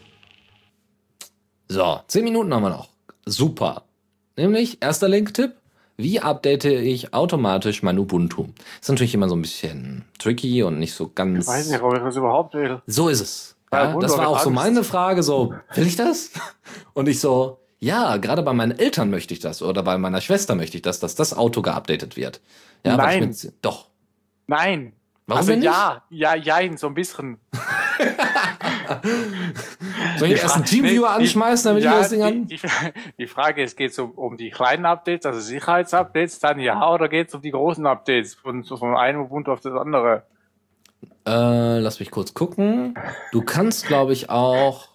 So, zehn Minuten haben wir noch. Super. Nämlich, erster Link-Tipp. Wie update ich automatisch mein Ubuntu? Ist natürlich immer so ein bisschen tricky und nicht so ganz. Ich weiß nicht, ob ich das überhaupt will. So ist es. Ja, das war auch so meine Frage, so, will ich das? *laughs* Und ich so, ja, gerade bei meinen Eltern möchte ich das oder bei meiner Schwester möchte ich das, dass das Auto geupdatet wird. Ja, Nein. Mit, doch. Nein. Warum also nicht? ja, ja, jein, so ein bisschen. *laughs* Soll ich erst einen Teamviewer Nee, die- anschmeißen, damit ja, ich das Ding die, an? die, die Frage ist, geht es um, um die kleinen Updates, also Sicherheitsupdates, dann ja, oder geht es um die großen Updates von, von einem Ubuntu auf das andere? Äh, lass mich kurz gucken. Du kannst, glaube ich, auch.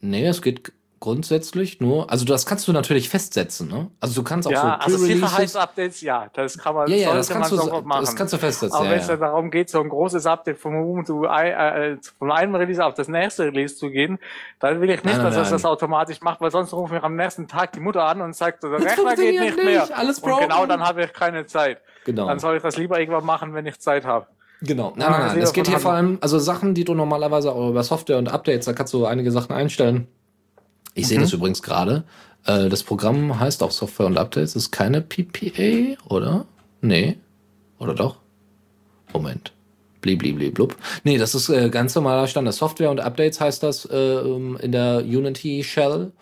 Nee, es geht grundsätzlich nur. Also das kannst du natürlich festsetzen, ne? Also du kannst auch Ja, so also. Sicherheitsupdates, ja, das kann man, Ja, ja, das kannst, man du, machen. das kannst du festsetzen. Aber ja, wenn es ja. darum geht, so ein großes Update vom Ubuntu äh, von einem Release auf das nächste Release zu gehen, dann will ich nicht, Nein, nein, dass das nein. das automatisch macht, weil sonst ruft mich am nächsten Tag die Mutter an und sagt, der Das Rechner geht nicht nicht, mehr. alles und genau broken. dann habe ich keine Zeit. Genau. Dann soll ich das lieber irgendwann machen, wenn ich Zeit habe. Genau. Nein, nein, nein. Es geht hier vor allem, also Sachen, die du normalerweise auch über Software und Updates, da kannst du einige Sachen einstellen. Ich sehe Mhm. das übrigens gerade. Äh, das Programm heißt auch Software und Updates. Ist keine PPA, oder? Nee. Oder doch? Moment. Blibli blub. Nee, das ist äh, ganz normaler Standard. Software und Updates heißt das äh, ähm, in der Unity Shell.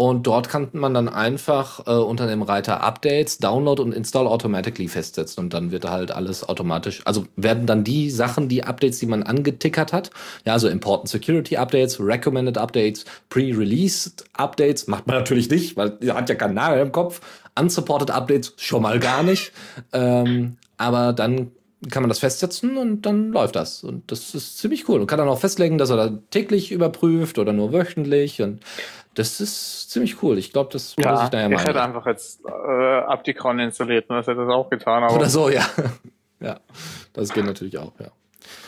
Und dort kann man dann einfach äh, unter dem Reiter Updates, Download und Install Automatically festsetzen. Und dann wird halt alles automatisch, also werden dann die Sachen, die Updates, die man angetickert hat, ja, also Important Security Updates, Recommended Updates, Pre-Released Updates, macht man natürlich nicht, weil ihr hat ja keinen Nagel im Kopf. Unsupported Updates schon mal gar nicht. *laughs* ähm, aber dann kann man das festsetzen und dann läuft das. Und das ist ziemlich cool. Und kann dann auch festlegen, dass er da täglich überprüft oder nur wöchentlich. Und das ist ziemlich cool. Ich glaube, das muss Ja, ich daher ich mal. hätte einfach jetzt äh, Abdicron installiert und das hätte das auch getan, Oder so, ja. *laughs* ja, das geht natürlich auch, ja.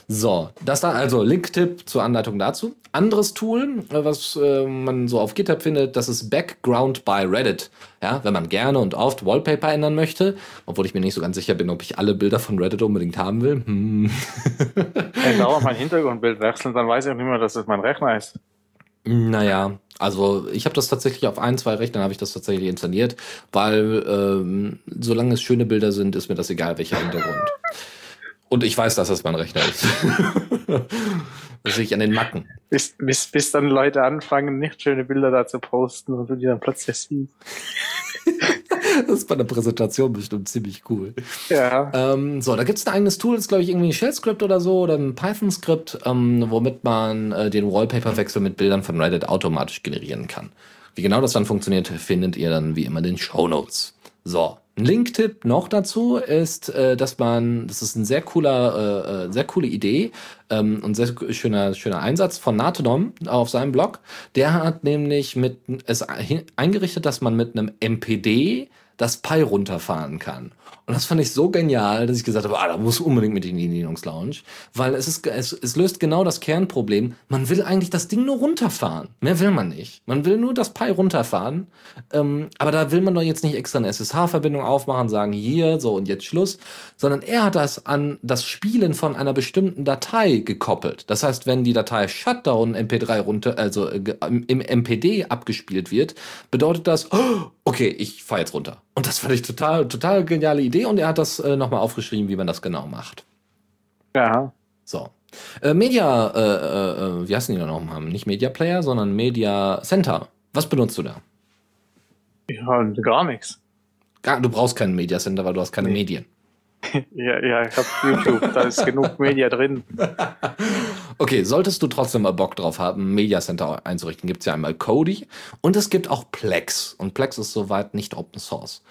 So, das da, also Link-Tipp zur Anleitung dazu. Anderes Tool, äh, was äh, man so auf GitHub findet, das ist Background by Reddit. Ja, wenn man gerne und oft Wallpaper ändern möchte, obwohl ich mir nicht so ganz sicher bin, ob ich alle Bilder von Reddit unbedingt haben will. Hm. wenn ich dauernd *laughs* mein Hintergrundbild wechseln, dann weiß ich auch nicht mehr, dass das mein Rechner ist. Naja, also ich habe das tatsächlich auf ein, zwei Rechnern habe ich das tatsächlich installiert, weil ähm, solange es schöne Bilder sind, ist mir das egal, welcher Hintergrund. Und ich weiß, dass das mein Rechner ist. *laughs* das ich an den Macken. Bis, bis, bis dann Leute anfangen, nicht schöne Bilder da zu posten und du die dann plötzlich siehst. *laughs* *laughs* Das ist bei der Präsentation bestimmt ziemlich cool. Ja. Ähm, so, da gibt es ein eigenes Tool, das ist, glaube ich, irgendwie ein Shell-Skript oder so oder ein Python-Skript, ähm, womit man äh, den Wallpaper-Wechsel mit Bildern von Reddit automatisch generieren kann. Wie genau das dann funktioniert, findet ihr dann wie immer in den Show Notes. So, ein Link-Tipp noch dazu ist, äh, dass man, das ist ein sehr cooler, äh, äh, sehr coole Idee ähm, und sehr schöner, schöner Einsatz von Natodom auf seinem Blog. Der hat nämlich mit es ein- eingerichtet, dass man mit einem MPD das Pi runterfahren kann. Und das fand ich so genial, dass ich gesagt habe, ah, da muss unbedingt mit in die Linux Lounge, weil es ist es, es löst genau das Kernproblem. Man will eigentlich das Ding nur runterfahren. Mehr will man nicht. Man will nur das Pi runterfahren. Ähm, aber da will man doch jetzt nicht extra eine SSH-Verbindung aufmachen, sagen hier, so und jetzt Schluss, sondern er hat das an das Spielen von einer bestimmten Datei gekoppelt. Das heißt, wenn die Datei Shutdown MP3 runter, also äh, ge- im MPD abgespielt wird, bedeutet das, oh, okay, ich fahre jetzt runter. Und das fand ich total, total geniale Idee und er hat das äh, nochmal aufgeschrieben, wie man das genau macht. Ja. So. Äh, Media, äh, äh, äh, wie heißen die da nochmal? Nicht Media Player, sondern Media Center. Was benutzt du da? Ja, gar nichts. Gar, du brauchst keinen Media Center, weil du hast keine Nee. Medien. *laughs* Ja, ja, ich habe YouTube, da ist genug Media drin. *laughs* Okay, solltest du trotzdem mal Bock drauf haben, Media Center einzurichten, gibt es ja einmal Kodi und es gibt auch Plex. Und Plex ist soweit nicht Open Source.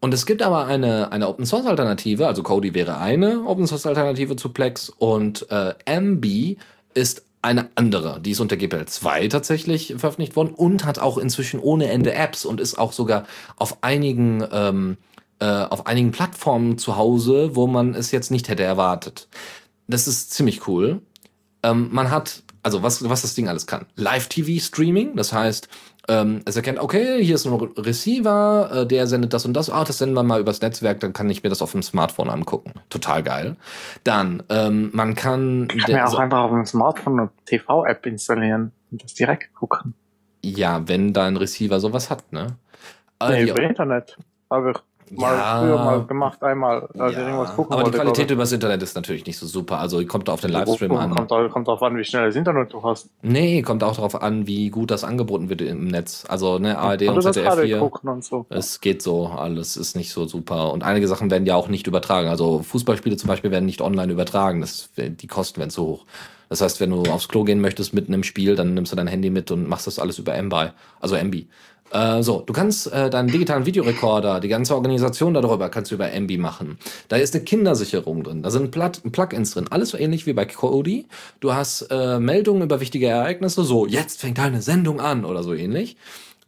Und es gibt aber eine, eine Open Source Alternative, also Kodi wäre eine Open Source Alternative zu Plex und äh, MB ist eine andere. Die ist unter GPL 2 tatsächlich veröffentlicht worden und hat auch inzwischen ohne Ende Apps und ist auch sogar auf einigen, ähm, äh, auf einigen Plattformen zu Hause, wo man es jetzt nicht hätte erwartet. Das ist ziemlich cool. Ähm, man hat, also was, was das Ding alles kann. Live-TV-Streaming, das heißt, ähm, es erkennt, okay, hier ist ein Re- Receiver, äh, der sendet das und das, ah, das senden wir mal übers Netzwerk, dann kann ich mir das auf dem Smartphone angucken. Total geil. Dann, ähm, man kann, Ich kann mir auch einfach auf dem Smartphone eine TV-App installieren und das direkt gucken. ja, wenn dein Receiver sowas hat, ne? Äh, Nee, über Internet. Aber mal Ja. früher mal gemacht, einmal, als ich Ja, irgendwas gucken aber die wollte. Qualität übers Internet ist natürlich nicht so super. Also kommt auf den ich. Livestream an. Kommt, kommt darauf an, wie schnell das Internet du hast. Nee, kommt auch darauf an, wie gut das angeboten wird im Netz. Also ne, ARD Oder und das ZDF hier. und so. Es geht so, alles ist nicht so super. Und einige Sachen werden ja auch nicht übertragen. Also Fußballspiele zum Beispiel werden nicht online übertragen. Das, die Kosten werden zu hoch. Das heißt, wenn du aufs Klo gehen möchtest mitten im Spiel, dann nimmst du dein Handy mit und machst das alles über MBI, also MB. Äh, so, du kannst äh, deinen digitalen Videorekorder, die ganze Organisation darüber kannst du über MB machen. Da ist eine Kindersicherung drin, da sind Plat Plugins drin, alles so ähnlich wie bei Kodi. Du hast äh, Meldungen über wichtige Ereignisse, so jetzt fängt deine Sendung an oder so ähnlich.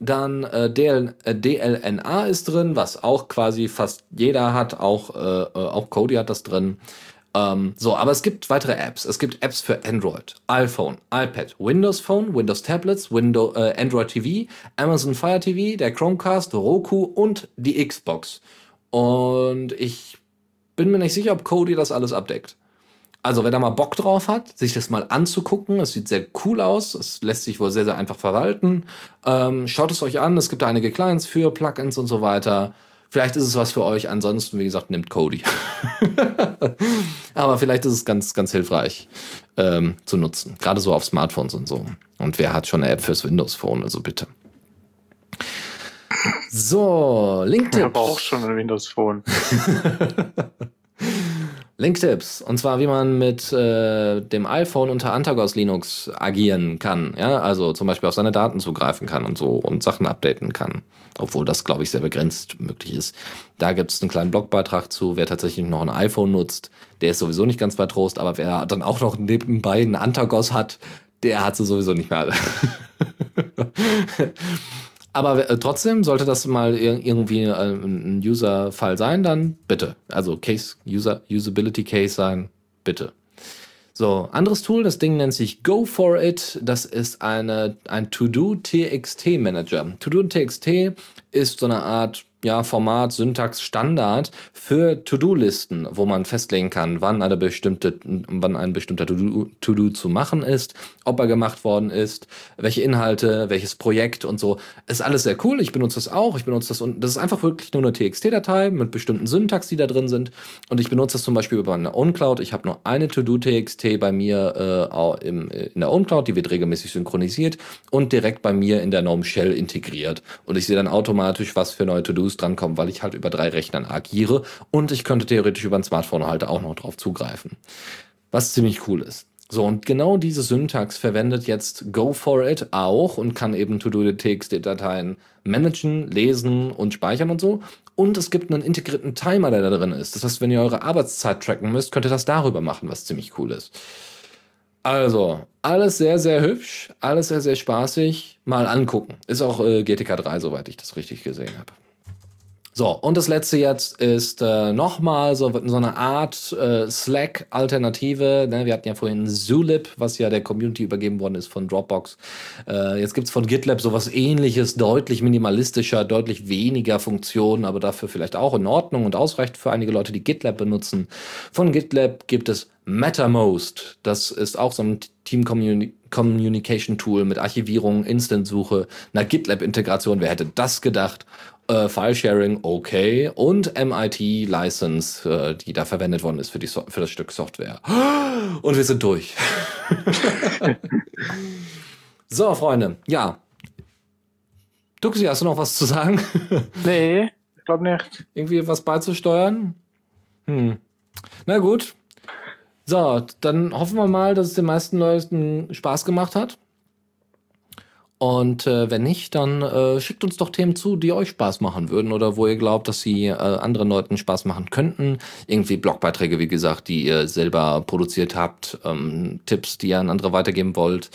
Dann äh, DL, äh, DLNA ist drin, was auch quasi fast jeder hat, auch, äh, äh, auch Kodi hat das drin. Ähm, so, aber es gibt weitere Apps. Es gibt Apps für Android, iPhone, iPad, Windows Phone, Windows Tablets, Windows, äh, Android TV, Amazon Fire TV, der Chromecast, Roku und die Xbox. Und ich bin mir nicht sicher, ob Kodi das alles abdeckt. Also, wer da mal Bock drauf hat, sich das mal anzugucken, es sieht sehr cool aus, es lässt sich wohl sehr, sehr einfach verwalten. Ähm, schaut es euch an, es gibt da einige Clients für, Plugins und so weiter. Vielleicht ist es was für euch, ansonsten, wie gesagt, nimmt Kodi. *laughs* Aber vielleicht ist es ganz, ganz hilfreich ähm, zu nutzen, gerade so auf Smartphones und so. Und wer hat schon eine App fürs Windows Phone, also bitte. So, Ich LinkedIn. habe auch schon ein Windows Phone. *laughs* Linktipps. Und zwar, wie man mit äh, dem iPhone unter Antagos Linux agieren kann. Ja, also zum Beispiel auf seine Daten zugreifen kann und so und Sachen updaten kann. Obwohl das, glaube ich, sehr begrenzt möglich ist. Da gibt es einen kleinen Blogbeitrag zu, wer tatsächlich noch ein iPhone nutzt. Der ist sowieso nicht ganz bei Trost, aber wer dann auch noch nebenbei einen Antagos hat, der hat sie sowieso nicht mehr alle. *laughs* Aber äh, trotzdem sollte das mal ir irgendwie äh, ein User-Fall sein, dann bitte. Also Case, User, Usability Case sein, bitte. So, anderes Tool, das Ding nennt sich Go for It. Das ist eine, ein To-Do TXT Manager. To-Do TXT ist so eine Art ja, Format, Syntax, Standard für To-Do-Listen, wo man festlegen kann, wann eine bestimmte, wann ein bestimmter To-Do To zu machen ist, ob er gemacht worden ist, welche Inhalte, welches Projekt und so. Ist alles sehr cool. Ich benutze das auch. Ich benutze das und das ist einfach wirklich nur eine TXT-Datei mit bestimmten Syntax, die da drin sind. Und ich benutze das zum Beispiel über eine OwnCloud. Ich habe nur eine To-Do-TXT bei mir äh, im, in der OwnCloud, die wird regelmäßig synchronisiert und direkt bei mir in der GNOME Shell integriert. Und ich sehe dann automatisch, was für neue To-Dos drankommen, weil ich halt über drei Rechnern agiere und ich könnte theoretisch über ein Smartphone halt auch noch drauf zugreifen. Was ziemlich cool ist. So, und genau diese Syntax verwendet jetzt Go for It auch und kann eben To-Do-TXT-Dateien managen, lesen und speichern und so. Und es gibt einen integrierten Timer, der da drin ist. Das heißt, wenn ihr eure Arbeitszeit tracken müsst, könnt ihr das darüber machen, was ziemlich cool ist. Also, alles sehr, sehr hübsch, alles sehr, sehr spaßig. Mal angucken. Ist auch äh, GTK 3, soweit ich das richtig gesehen habe. So, und das letzte jetzt ist äh, nochmal so, so eine Art äh, Slack-Alternative. Ne? Wir hatten ja vorhin Zulip, was ja der Community übergeben worden ist von Dropbox. Äh, jetzt gibt's von GitLab sowas ähnliches, deutlich minimalistischer, deutlich weniger Funktionen, aber dafür vielleicht auch in Ordnung und ausreichend für einige Leute, die GitLab benutzen. Von GitLab gibt es Mattermost. Das ist auch so ein Team Communi Communication Tool mit Archivierung, Instant-Suche, einer GitLab-Integration. Wer hätte das gedacht? Äh, File-Sharing, okay. Und MIT-License, äh, die da verwendet worden ist für, die so für das Stück Software. *gasps* Und wir sind durch. *laughs* so, Freunde, ja. Duxi, hast du noch was zu sagen? *laughs* Nee, ich glaube nicht. Irgendwie was beizusteuern? Hm. Na gut. So, dann hoffen wir mal, dass es den meisten Leuten Spaß gemacht hat. Und äh, wenn nicht, dann äh, schickt uns doch Themen zu, die euch Spaß machen würden oder wo ihr glaubt, dass sie äh, anderen Leuten Spaß machen könnten. Irgendwie Blogbeiträge, wie gesagt, die ihr selber produziert habt, ähm, Tipps, die ihr an andere weitergeben wollt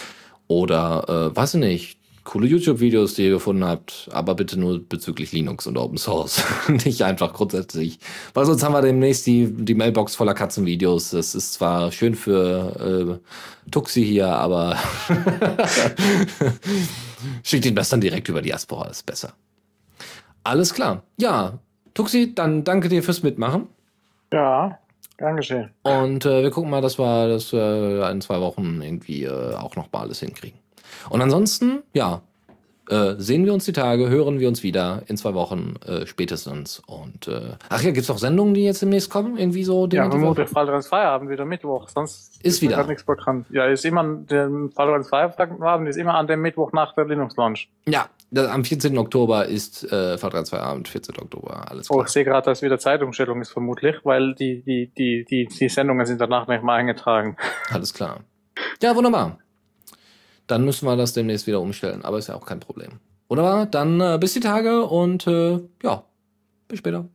oder äh, weiß ich nicht, coole YouTube-Videos, die ihr gefunden habt, aber bitte nur bezüglich Linux und Open Source. *laughs* Nicht einfach grundsätzlich. Weil sonst haben wir demnächst die, die Mailbox voller Katzenvideos. Das ist zwar schön für äh, Tuxi hier, aber *laughs* schickt ihn das dann direkt über Diaspora, ist besser. Alles klar. Ja, Tuxi, dann danke dir fürs Mitmachen. Ja, gern geschehen. Und äh, wir gucken mal, dass wir das äh, in zwei Wochen irgendwie äh, auch noch mal alles hinkriegen. Und ansonsten, ja, äh, sehen wir uns die Tage, hören wir uns wieder in zwei Wochen äh, spätestens. Und äh, ach ja, gibt's noch Sendungen, die jetzt demnächst kommen? Irgendwie so Ja, wir- vermutlich Falltrans Feierabend wieder Mittwoch, sonst Ist wieder. nichts bekannt. Ja, ist immer, der Falltrans Feierabend ist immer an dem Mittwoch nach der Linux Launch. Ja, am 14. Oktober ist äh, Fahrtrad 2 Abend, 14. Oktober, alles Oh, klar. ich sehe gerade, dass wieder Zeitumstellung ist vermutlich, weil die, die, die, die, die Sendungen sind danach nicht mehr eingetragen. Alles klar. Ja, wunderbar. Dann müssen wir das demnächst wieder umstellen, aber ist ja auch kein Problem. Wunderbar, dann äh, bis die Tage und äh, ja, bis später.